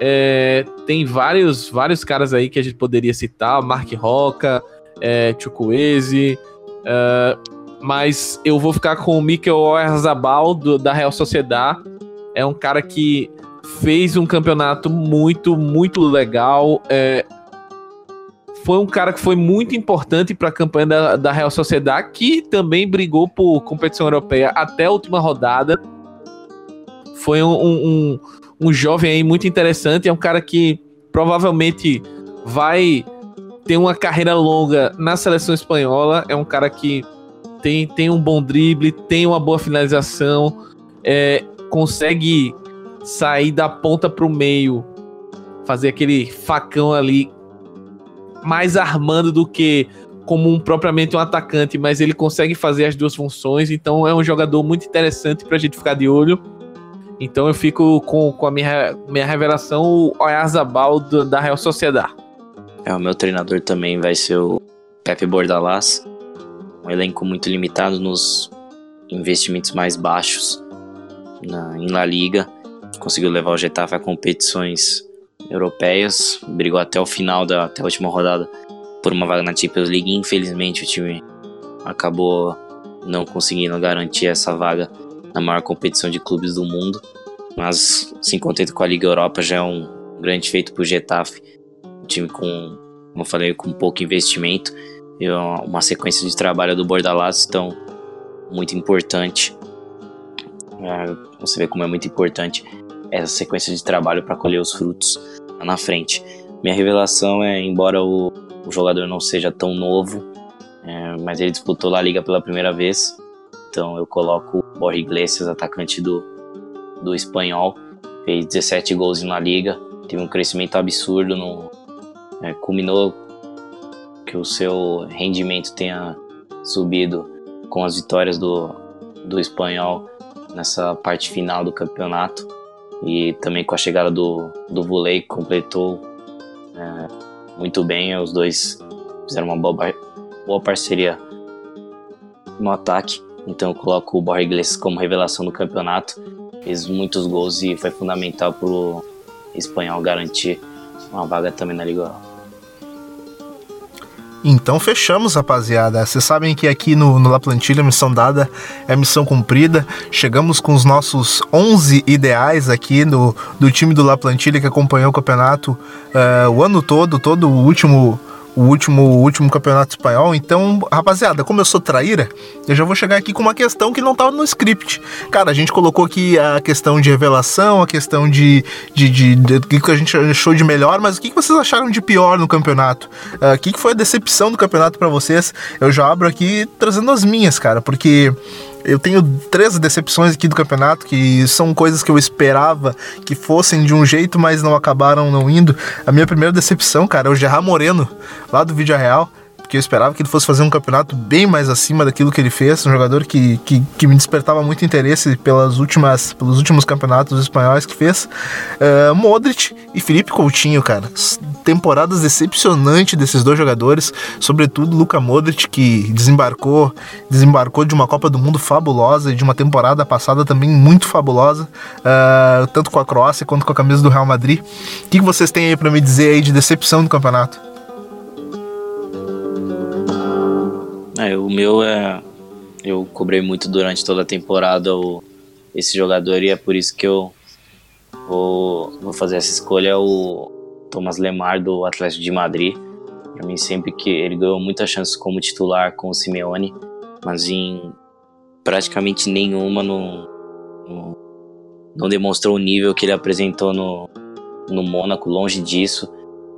é, tem vários, vários caras aí que a gente poderia citar, Mark Roca, é, Chukwueze, é, mas eu vou ficar com o Mikel Oyarzabal da Real Sociedad. É um cara que fez um campeonato muito, muito legal. É, foi um cara que foi muito importante para a campanha da, da Real Sociedade, que também brigou por competição europeia até a última rodada. Foi um, um, um jovem aí muito interessante, é um cara que provavelmente vai ter uma carreira longa na seleção espanhola. É um cara que tem, tem um bom drible, tem uma boa finalização, é, consegue sair da ponta para o meio, fazer aquele facão ali mais armando do que como um, propriamente um atacante, mas ele consegue fazer as duas funções, então é um jogador muito interessante pra gente ficar de olho. Então eu fico com, com a minha, minha revelação, o Oyarzabal da Real Sociedade. É, o meu treinador também vai ser o Pepe Bordalás. Um elenco muito limitado nos investimentos mais baixos na, em La Liga. Conseguiu levar o Getafe a competições europeias, brigou até o final da até a última rodada por uma vaga na Champions League. Infelizmente, o time acabou não conseguindo garantir essa vaga na maior competição de clubes do mundo. Mas se contenta com a Liga Europa já é um grande feito para o Getafe. Um time com, como eu falei, com pouco investimento e uma sequência de trabalho do Bordalás, então muito importante. É, você vê como é muito importante essa sequência de trabalho para colher os frutos na frente. Minha revelação é, embora o, o jogador não seja tão novo, é, mas ele disputou lá a Liga pela primeira vez, então eu coloco o Borja Iglesias, atacante do, do espanhol, fez 17 gols na Liga, teve um crescimento absurdo, no, é, culminou que o seu rendimento tenha subido com as vitórias do, do espanhol nessa parte final do campeonato e também com a chegada do, do Vulei, completou é, muito bem. Os dois fizeram uma boa, boa parceria no ataque. Então eu coloco o Borja Iglesias como revelação do campeonato. Fez muitos gols e foi fundamental para o espanhol garantir uma vaga também na Liga Europa. Então fechamos, rapaziada. Vocês sabem que aqui no, no La Plantilha, missão dada é missão cumprida. Chegamos com os nossos 11 ideais aqui no, do time do La Plantilha que acompanhou o campeonato uh, o ano todo, todo o último o último, o último campeonato espanhol. Então, rapaziada, como eu sou traíra, eu já vou chegar aqui com uma questão que não estava no script. Cara, a gente colocou aqui a questão de revelação, a questão de, de, de, de, de que a gente achou de melhor, mas o que, vocês acharam de pior no campeonato? Uh, o que, que foi a decepção do campeonato para vocês? Eu já abro aqui trazendo as minhas, cara, porque eu tenho três decepções aqui do campeonato, que são coisas que eu esperava que fossem de um jeito, mas não acabaram não indo. A minha primeira decepção, cara, é o Gerard Moreno, lá do Vídeo Real porque eu esperava que ele fosse fazer um campeonato bem mais acima daquilo que ele fez, um jogador que, que, que me despertava muito interesse pelas últimas, pelos últimos campeonatos espanhóis que fez. Uh, Modric e Felipe Coutinho, cara. Temporadas decepcionantes desses dois jogadores, sobretudo Luka Modric, que desembarcou, desembarcou de uma Copa do Mundo fabulosa e de uma temporada passada também muito fabulosa, uh, tanto com a Croácia quanto com a camisa do Real Madrid. O que vocês têm aí para me dizer aí de decepção do campeonato? É, o meu é. Eu cobrei muito durante toda a temporada o, esse jogador e é por isso que eu vou, vou fazer essa escolha. O Thomas Lemar do Atlético de Madrid. Para mim, sempre que ele ganhou muitas chances como titular com o Simeone, mas em praticamente nenhuma não, não, não demonstrou o nível que ele apresentou no, no Mônaco, longe disso.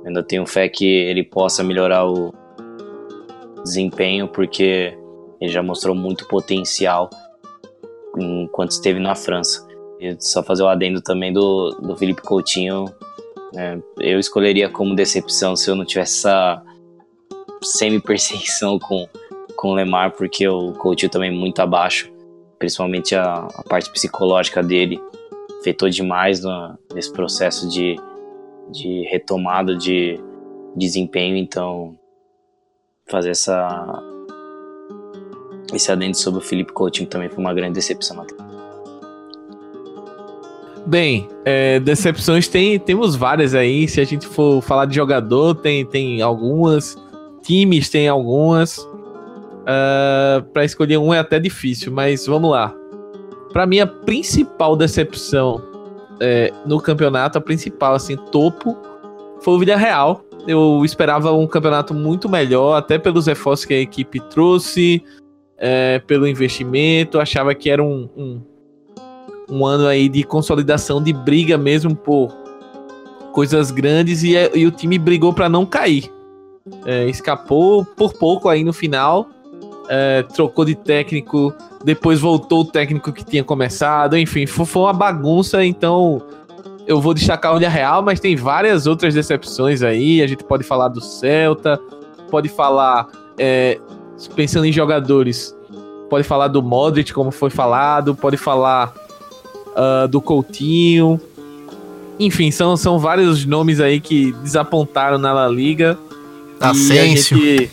ainda tenho fé que ele possa melhorar o, desempenho, porque ele já mostrou muito potencial enquanto esteve na França. E só fazer o adendo também do, do Felipe Coutinho, né, eu escolheria como decepção se eu não tivesse essa semi-perseguição com, com o Lemar, porque o Coutinho também muito abaixo, principalmente a, a parte psicológica dele afetou demais nesse processo de, de retomada de desempenho, então fazer essa esse adendo sobre o Felipe Coutinho também foi uma grande decepção. Bem, é, decepções tem, temos várias aí. Se a gente for falar de jogador, tem, tem algumas. Times tem algumas. Uh, para escolher um é até difícil, mas vamos lá. Para mim, a principal decepção é, no campeonato, a principal, assim, topo, foi o Villarreal eu esperava um campeonato muito melhor, até pelos reforços que a equipe trouxe, é, pelo investimento. Achava que era um, um, um, ano aí de consolidação, de briga mesmo por coisas grandes e, e o time brigou para não cair. É, escapou por pouco aí no final, é, trocou de técnico, depois voltou o técnico que tinha começado, enfim, foi, foi uma bagunça. Então eu vou destacar o Real, mas tem várias outras decepções aí. A gente pode falar do Celta, pode falar, é, pensando em jogadores, pode falar do Modric, como foi falado, pode falar uh, do Coutinho. Enfim, são, são vários nomes aí que desapontaram na La Liga. Asensio.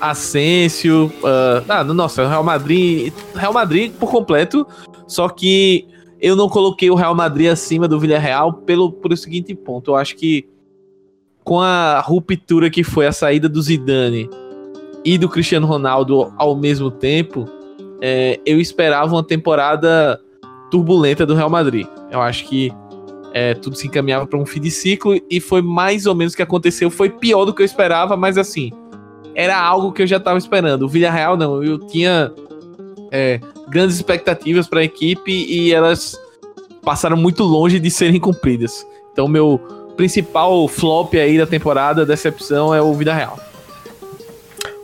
Asensio. Uh, ah, nossa, Real Madrid. Real Madrid por completo. Só que eu não coloquei o Real Madrid acima do Villarreal pelo, pelo seguinte ponto. Eu acho que com a ruptura que foi a saída do Zidane e do Cristiano Ronaldo ao mesmo tempo, é, eu esperava uma temporada turbulenta do Real Madrid. Eu acho que é, tudo se encaminhava para um fim de ciclo e foi mais ou menos o que aconteceu. Foi pior do que eu esperava, mas assim, era algo que eu já estava esperando. O Villarreal não, eu tinha é, grandes expectativas para a equipe e elas passaram muito longe de serem cumpridas. Então, meu principal flop aí da temporada, decepção, é o Vida Real.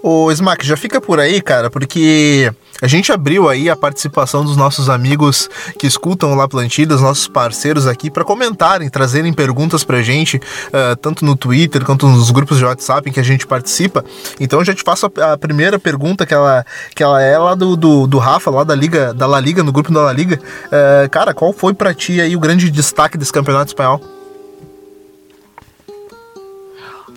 Ô, Smack, já fica por aí, cara, porque a gente abriu aí a participação dos nossos amigos que escutam o La Plantida, os nossos parceiros aqui, para comentarem, trazerem perguntas pra gente, uh, tanto no Twitter quanto nos grupos de WhatsApp em que a gente participa. Então já te faço a, a primeira pergunta, que ela, que ela é lá do, do, do, Rafa, lá da Liga, da La Liga, no grupo da La Liga. Uh, cara, qual foi para ti aí o grande destaque desse campeonato espanhol?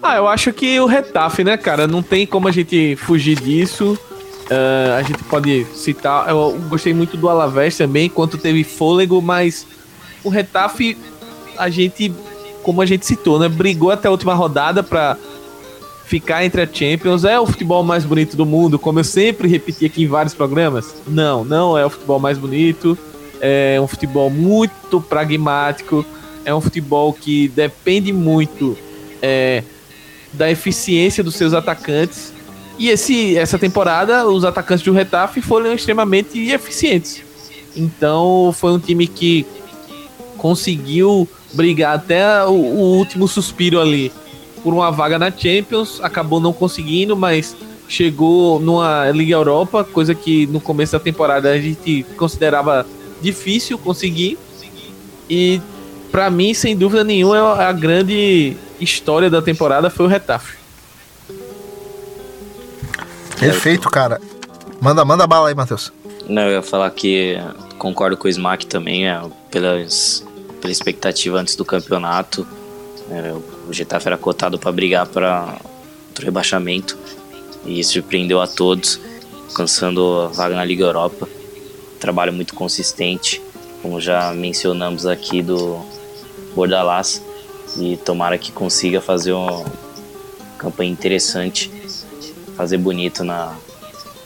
Ah, eu acho que o Retafe, né, cara? Não tem como a gente fugir disso. Uh, a gente pode citar, eu gostei muito do Alavés também, quanto teve fôlego, mas o Retafe, a gente, como a gente citou, né, brigou até a última rodada para ficar entre a Champions. É o futebol mais bonito do mundo, como eu sempre repeti aqui em vários programas? Não, não é o futebol mais bonito. É um futebol muito pragmático. É um futebol que depende muito é, da eficiência dos seus atacantes e esse, essa temporada, os atacantes do Retafe foram extremamente eficientes. Então, foi um time que conseguiu brigar até o, o último suspiro ali por uma vaga na Champions. Acabou não conseguindo, mas chegou numa Liga Europa, coisa que no começo da temporada a gente considerava difícil conseguir. E para mim, sem dúvida nenhuma, a grande história da temporada foi o Retafe. Perfeito, cara. Manda, manda bala aí, Matheus. Não, eu ia falar que concordo com o Smack também, é, pelas, pela expectativa antes do campeonato. É, o Getafe era cotado para brigar para o rebaixamento e surpreendeu a todos, alcançando a vaga na Liga Europa. Trabalho muito consistente, como já mencionamos aqui do Bordalás, e tomara que consiga fazer uma campanha interessante fazer bonito na,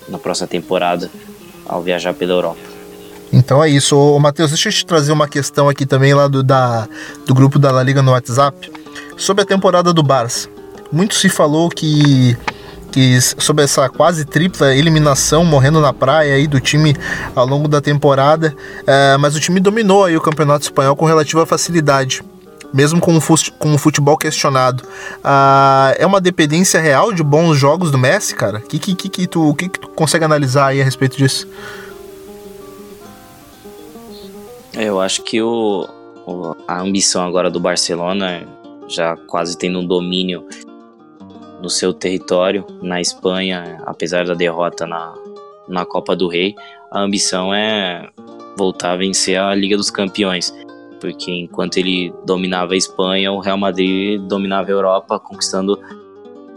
na próxima temporada ao viajar pela Europa. Então é isso. Ô, Matheus, deixa eu te trazer uma questão aqui também lá do, da, do grupo da La Liga no WhatsApp sobre a temporada do Barça. Muito se falou que, que sobre essa quase tripla eliminação morrendo na praia aí do time ao longo da temporada, é, mas o time dominou aí o campeonato espanhol com relativa facilidade mesmo com o futebol questionado. Ah, é uma dependência real de bons jogos do Messi, cara? O que, que, que, que, tu, que, que tu consegue analisar aí a respeito disso? Eu acho que o, o, a ambição agora do Barcelona, já quase tendo um domínio no seu território, na Espanha, apesar da derrota na, na Copa do Rei, a ambição é voltar a vencer a Liga dos Campeões porque enquanto ele dominava a Espanha, o Real Madrid dominava a Europa, conquistando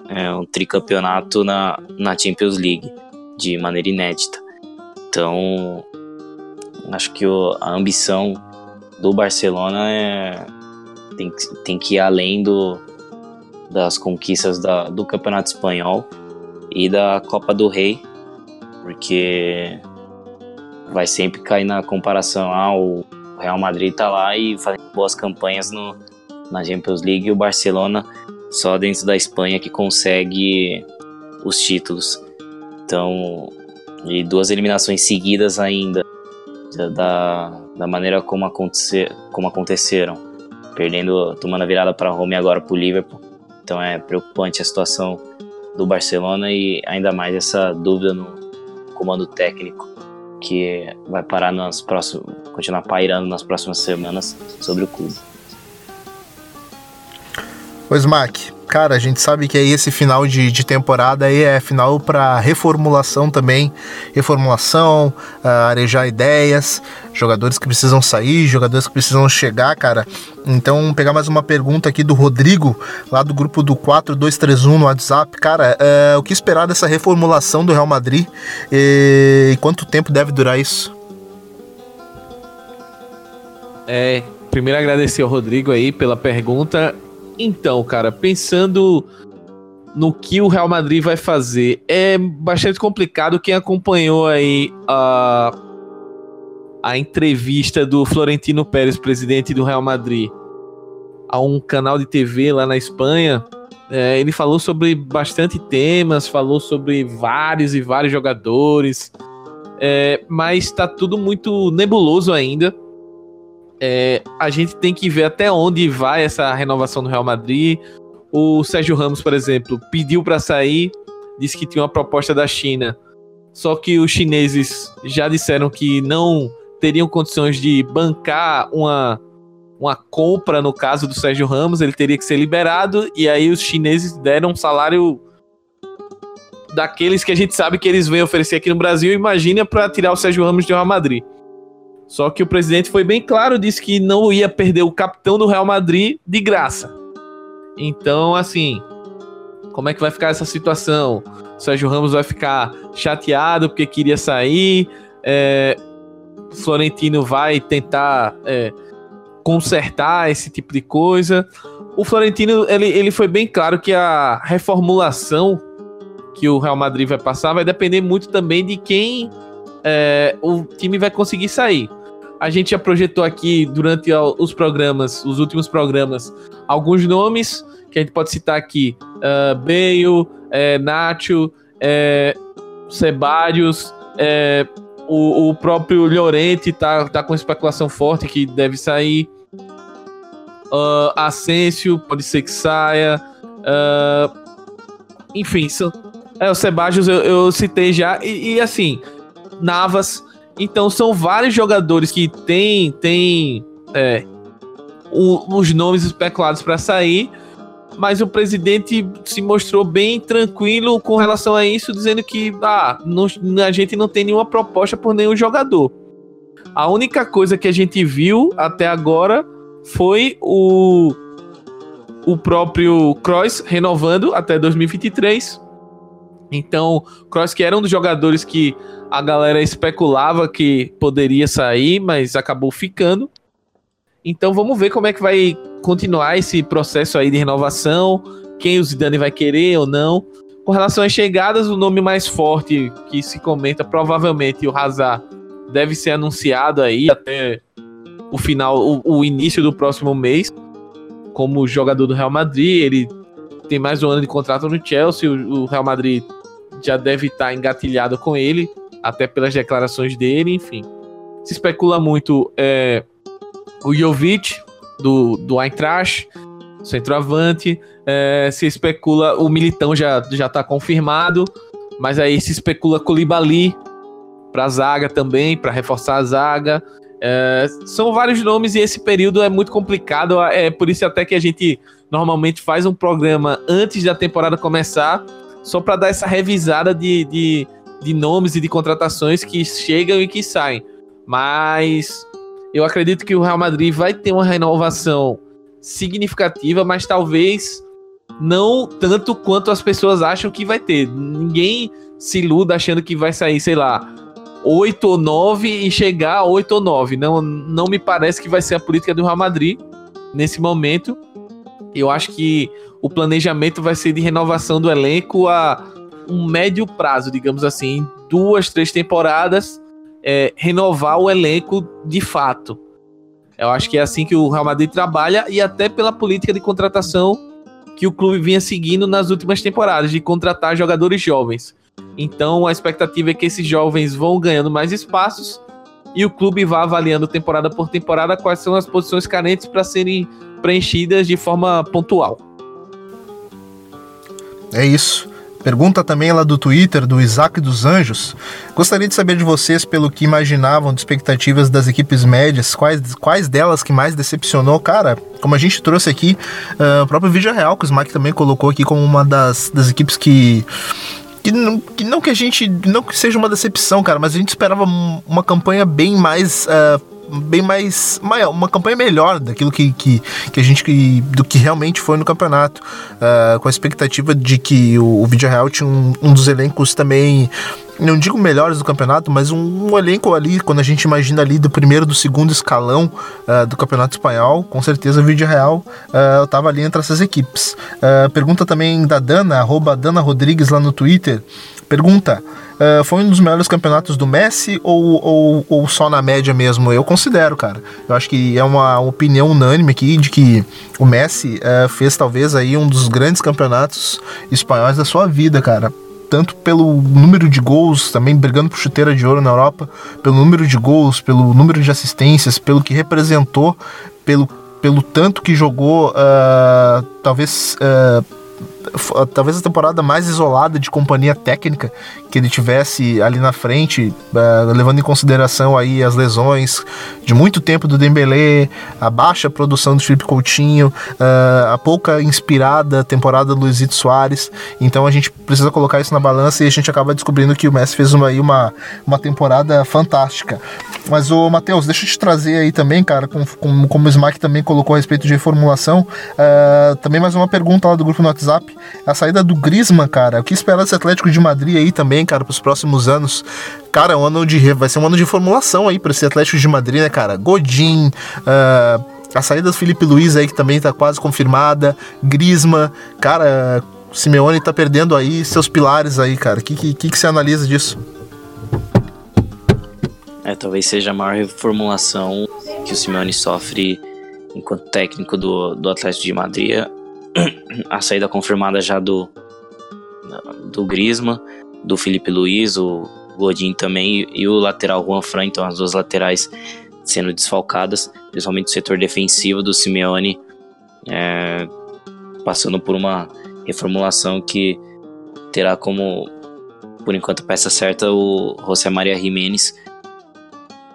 é, um tricampeonato na, na Champions League de maneira inédita. Então, acho que o, a ambição do Barcelona é, tem, tem que ir além do, das conquistas da, do Campeonato Espanhol e da Copa do Rei, porque vai sempre cair na comparação ao ah, Real Madrid está lá e fazendo boas campanhas no, na Champions League e o Barcelona só dentro da Espanha que consegue os títulos. Então, e duas eliminações seguidas ainda da, da maneira como, acontecer, como aconteceram, perdendo, tomando a virada para Roma e agora para o Liverpool. Então é preocupante a situação do Barcelona e ainda mais essa dúvida no comando técnico que vai parar nas próximas, continuar pairando nas próximas semanas sobre o clube. O Smack, cara, a gente sabe que aí esse final de, de temporada aí é final para reformulação também, reformulação, uh, arejar ideias, jogadores que precisam sair, jogadores que precisam chegar, cara. Então, pegar mais uma pergunta aqui do Rodrigo, lá do grupo do 4231 no WhatsApp. Cara, uh, o que esperar dessa reformulação do Real Madrid e, e quanto tempo deve durar isso? É, primeiro agradecer ao Rodrigo aí pela pergunta. Então, cara, pensando no que o Real Madrid vai fazer, é bastante complicado. Quem acompanhou aí a, a entrevista do Florentino Pérez, presidente do Real Madrid, a um canal de TV lá na Espanha, é, ele falou sobre bastante temas, falou sobre vários e vários jogadores, é, mas está tudo muito nebuloso ainda. É, a gente tem que ver até onde vai essa renovação do Real Madrid. O Sérgio Ramos, por exemplo, pediu para sair, disse que tinha uma proposta da China. Só que os chineses já disseram que não teriam condições de bancar uma, uma compra no caso do Sérgio Ramos, ele teria que ser liberado, e aí os chineses deram um salário daqueles que a gente sabe que eles vêm oferecer aqui no Brasil, imagina para tirar o Sérgio Ramos de Real Madrid. Só que o presidente foi bem claro, disse que não ia perder o capitão do Real Madrid de graça. Então, assim, como é que vai ficar essa situação? o Sérgio Ramos vai ficar chateado porque queria sair. É, Florentino vai tentar é, consertar esse tipo de coisa. O Florentino ele, ele foi bem claro que a reformulação que o Real Madrid vai passar vai depender muito também de quem é, o time vai conseguir sair. A gente já projetou aqui durante os programas, os últimos programas, alguns nomes que a gente pode citar aqui: uh, Bale, é, Nacho, é, é, o, o, próprio Llorente tá, tá com especulação forte que deve sair. Uh, Asensio, pode ser que saia. Uh, enfim, são, é, o Sebajos eu, eu citei já. E, e, assim, Navas. Então são vários jogadores que têm tem, é, os nomes especulados para sair. Mas o presidente se mostrou bem tranquilo com relação a isso, dizendo que ah, não, a gente não tem nenhuma proposta por nenhum jogador. A única coisa que a gente viu até agora foi o, o próprio Kroos renovando até 2023 então, Cross que era um dos jogadores que a galera especulava que poderia sair, mas acabou ficando. Então vamos ver como é que vai continuar esse processo aí de renovação, quem o Zidane vai querer ou não. Com relação às chegadas, o nome mais forte que se comenta, provavelmente o Hazard deve ser anunciado aí até o final, o, o início do próximo mês, como jogador do Real Madrid. Ele tem mais um ano de contrato no Chelsea, o, o Real Madrid já deve estar tá engatilhado com ele, até pelas declarações dele, enfim. Se especula muito é, o Jovic, do, do Eintracht, centroavante. É, se especula, o Militão já, já tá confirmado, mas aí se especula Colibali para zaga também, para reforçar a zaga. É, são vários nomes e esse período é muito complicado. É por isso até que a gente normalmente faz um programa antes da temporada começar só para dar essa revisada de, de, de nomes e de contratações que chegam e que saem. Mas eu acredito que o Real Madrid vai ter uma renovação significativa, mas talvez não tanto quanto as pessoas acham que vai ter. Ninguém se iluda achando que vai sair, sei lá, 8 ou 9 e chegar a 8 ou 9. Não, não me parece que vai ser a política do Real Madrid nesse momento. Eu acho que o planejamento vai ser de renovação do elenco a um médio prazo, digamos assim, duas, três temporadas, é, renovar o elenco de fato. Eu acho que é assim que o Real Madrid trabalha e até pela política de contratação que o clube vinha seguindo nas últimas temporadas, de contratar jogadores jovens. Então a expectativa é que esses jovens vão ganhando mais espaços e o clube vá avaliando temporada por temporada quais são as posições carentes para serem preenchidas de forma pontual. É isso. Pergunta também lá do Twitter, do Isaac dos Anjos. Gostaria de saber de vocês, pelo que imaginavam de expectativas das equipes médias, quais, quais delas que mais decepcionou? Cara, como a gente trouxe aqui, uh, o próprio Vídeo Real, que o Smack também colocou aqui como uma das, das equipes que que não, que não que a gente não que seja uma decepção, cara, mas a gente esperava uma campanha bem mais uh, bem mais maior, uma campanha melhor daquilo que, que, que a gente que, do que realmente foi no campeonato, uh, com a expectativa de que o, o Vídeo Real tinha um, um dos elencos também não digo melhores do campeonato, mas um, um, elenco ali, quando a gente imagina ali do primeiro, do segundo escalão uh, do campeonato espanhol, com certeza o Vídeo Real uh, tava ali entre essas equipes. Uh, pergunta também da Dana, arroba Dana Rodrigues lá no Twitter. Pergunta: uh, foi um dos melhores campeonatos do Messi ou, ou, ou, só na média mesmo? Eu considero, cara. Eu acho que é uma opinião unânime aqui de que o Messi uh, fez talvez aí um dos grandes campeonatos espanhóis da sua vida, cara tanto pelo número de gols, também brigando por chuteira de ouro na Europa, pelo número de gols, pelo número de assistências, pelo que representou, pelo, pelo tanto que jogou, uh, talvez. Uh, talvez a temporada mais isolada de companhia técnica que ele tivesse ali na frente, uh, levando em consideração aí as lesões de muito tempo do Dembélé, a baixa produção do Felipe Coutinho, uh, a pouca inspirada temporada do Luizito Soares. Então a gente precisa colocar isso na balança e a gente acaba descobrindo que o Messi fez uma, aí uma, uma temporada fantástica. Mas, o Matheus, deixa eu te trazer aí também, cara, com, com, como o Smack também colocou a respeito de reformulação, uh, também mais uma pergunta lá do grupo no WhatsApp. A saída do Grisman, cara, o que esperar desse Atlético de Madrid aí também, cara, pros próximos anos? Cara, um ano de, vai ser um ano de formulação aí para esse Atlético de Madrid, né, cara? Godin, uh, a saída do Felipe Luiz aí, que também tá quase confirmada. Grisma, cara, Simeone tá perdendo aí seus pilares aí, cara. O que, que, que você analisa disso? É, talvez seja a maior reformulação que o Simeone sofre enquanto técnico do, do Atlético de Madrid. A saída confirmada já do, do Grisma, do Felipe Luiz, o Godin também, e o lateral Juan Fran, então as duas laterais sendo desfalcadas, principalmente o setor defensivo do Simeone, é, passando por uma reformulação que terá como, por enquanto, peça certa o José Maria Jiménez,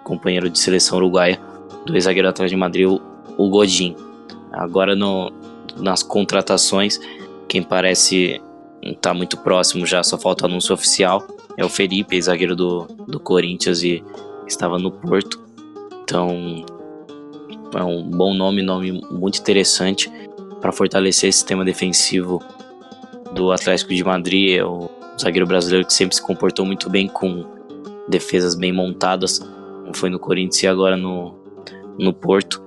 companheiro de seleção uruguaia do ex-zagueiro Atlético de Madrid, o Godin. Agora no, nas contratações, quem parece estar tá muito próximo já, só falta anúncio oficial, é o Felipe, ex-zagueiro do, do Corinthians e estava no Porto. Então, é um bom nome, nome muito interessante para fortalecer esse sistema defensivo do Atlético de Madrid. É o zagueiro brasileiro que sempre se comportou muito bem com defesas bem montadas, foi no Corinthians e agora no, no Porto.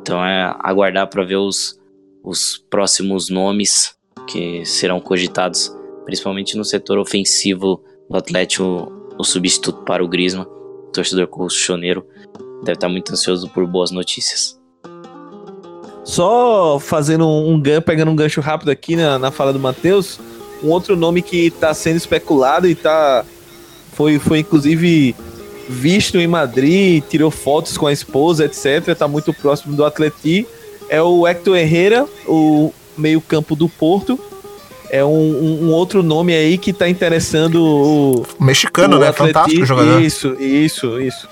Então é aguardar para ver os, os próximos nomes que serão cogitados, principalmente no setor ofensivo do Atlético, o substituto para o Grisma, torcedor colchoneiro deve estar muito ansioso por boas notícias. Só fazendo um gancho, pegando um gancho rápido aqui na, na fala do Matheus, um outro nome que está sendo especulado e tá foi, foi inclusive visto em Madrid, tirou fotos com a esposa, etc. Está muito próximo do Atleti. É o Hector Herrera, o meio-campo do Porto. É um, um, um, outro nome aí que está interessando o. Mexicano, o né? Atleti. Fantástico jogador. Isso, isso, isso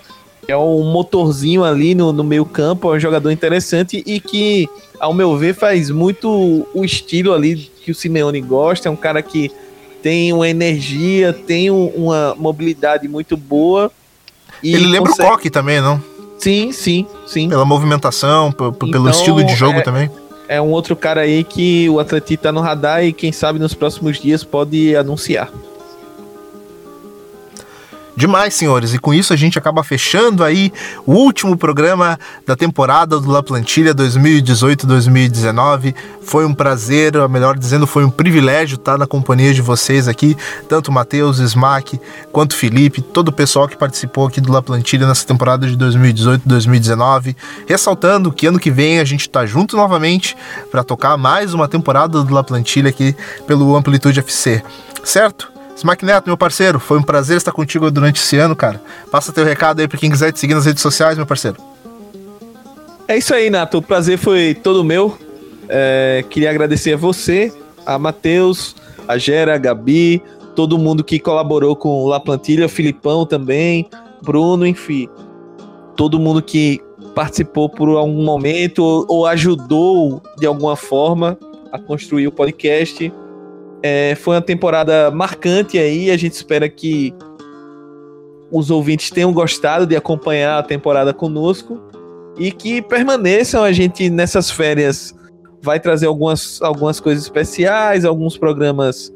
é um motorzinho ali no, no meio campo, é um jogador interessante e que, ao meu ver, faz muito o estilo ali que o Simeone gosta. É um cara que tem uma energia, tem um, uma mobilidade muito boa. Ele lembra consegue... o Coque também, não? Sim, sim, sim. Pela movimentação, então, pelo estilo de jogo é, também. É um outro cara aí que o Atlético tá no radar e quem sabe nos próximos dias pode anunciar. Demais, senhores. E com isso a gente acaba fechando aí o último programa da temporada do La Plantilha 2018-2019. Foi um prazer, ou melhor dizendo, foi um privilégio estar na companhia de vocês aqui, tanto Matheus, Smack, quanto Felipe, todo o pessoal que participou aqui do La Plantilha nessa temporada de 2018-2019. Ressaltando que ano que vem a gente está junto novamente para tocar mais uma temporada do La Plantilha aqui pelo Amplitude FC. Certo? Smack Neto, meu parceiro, foi um prazer estar contigo durante esse ano, cara. Passa teu recado aí pra quem quiser te seguir nas redes sociais, meu parceiro. É isso aí, Nato. O prazer foi todo meu. É, queria agradecer a você, a Matheus, a Gera, a Gabi, todo mundo que colaborou com o La Plantilha, Filipão também, Bruno, enfim. Todo mundo que participou por algum momento ou ajudou de alguma forma a construir o podcast. É, foi uma temporada marcante aí. A gente espera que os ouvintes tenham gostado de acompanhar a temporada conosco e que permaneçam. A gente nessas férias vai trazer algumas, algumas coisas especiais, alguns programas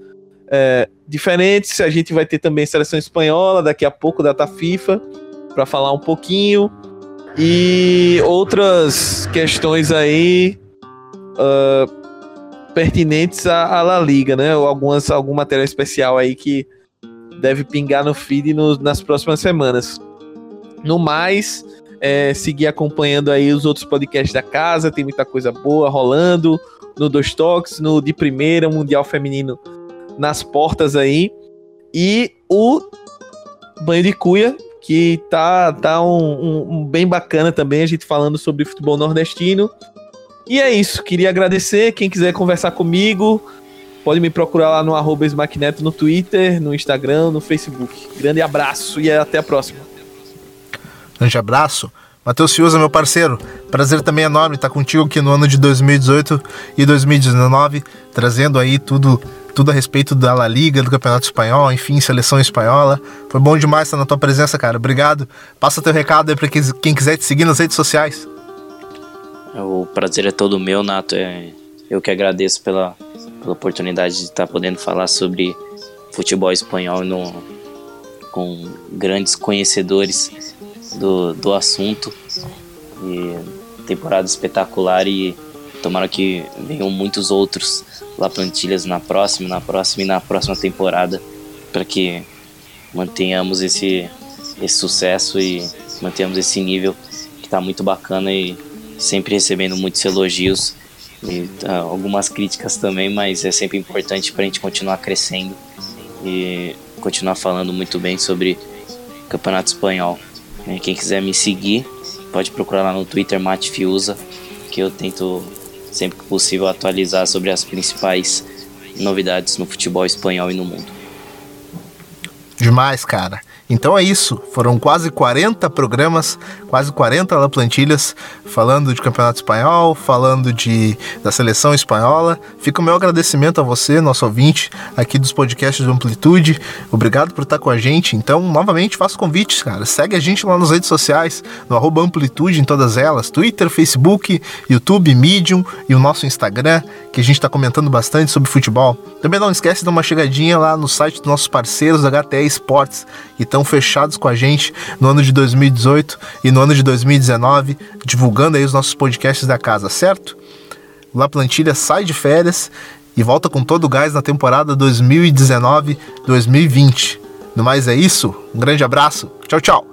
é, diferentes. A gente vai ter também seleção espanhola daqui a pouco, data FIFA, para falar um pouquinho. E outras questões aí. Uh, pertinentes à, La Liga, né? Ou algumas, algum material especial aí que deve pingar no feed no, nas próximas semanas. No mais, é, seguir acompanhando aí os outros podcasts da casa, tem muita coisa boa rolando no Dois Toques, no de primeira, Mundial Feminino nas portas aí. E o Banho de Cuia, que tá, tá um, um, um bem bacana também, a gente falando sobre futebol nordestino. E é isso, queria agradecer. Quem quiser conversar comigo, pode me procurar lá no arroba no Twitter, no Instagram, no Facebook. Grande abraço e até a próxima. Grande abraço. Matheus Fiuza, meu parceiro, prazer também enorme estar contigo aqui no ano de 2018 e 2019, trazendo aí tudo tudo a respeito da La Liga, do Campeonato Espanhol, enfim, seleção espanhola. Foi bom demais estar na tua presença, cara. Obrigado. Passa teu recado aí para quem quiser te seguir nas redes sociais. O prazer é todo meu, Nato. É, eu que agradeço pela, pela oportunidade de estar podendo falar sobre futebol espanhol no, com grandes conhecedores do, do assunto. E temporada espetacular e tomara que venham muitos outros lá plantilhas na próxima, na próxima e na próxima temporada para que mantenhamos esse, esse sucesso e mantenhamos esse nível que está muito bacana e sempre recebendo muitos elogios e uh, algumas críticas também, mas é sempre importante para a gente continuar crescendo e continuar falando muito bem sobre Campeonato Espanhol. Quem quiser me seguir, pode procurar lá no Twitter Mate que eu tento sempre que possível atualizar sobre as principais novidades no futebol espanhol e no mundo. Demais, cara. Então é isso, foram quase 40 programas, quase 40 La Plantilhas, falando de Campeonato Espanhol, falando de, da seleção espanhola. Fica o meu agradecimento a você, nosso ouvinte, aqui dos podcasts do Amplitude. Obrigado por estar com a gente. Então, novamente, faço convites, cara. Segue a gente lá nas redes sociais, no arroba Amplitude em todas elas: Twitter, Facebook, YouTube, Medium e o nosso Instagram, que a gente está comentando bastante sobre futebol. Também não esquece de dar uma chegadinha lá no site dos nossos parceiros HTE Esportes, que estão fechados com a gente no ano de 2018 e no ano de 2019, divulgando aí os nossos podcasts da casa, certo? La Plantilha sai de férias e volta com todo o gás na temporada 2019-2020. No mais é isso, um grande abraço, tchau, tchau!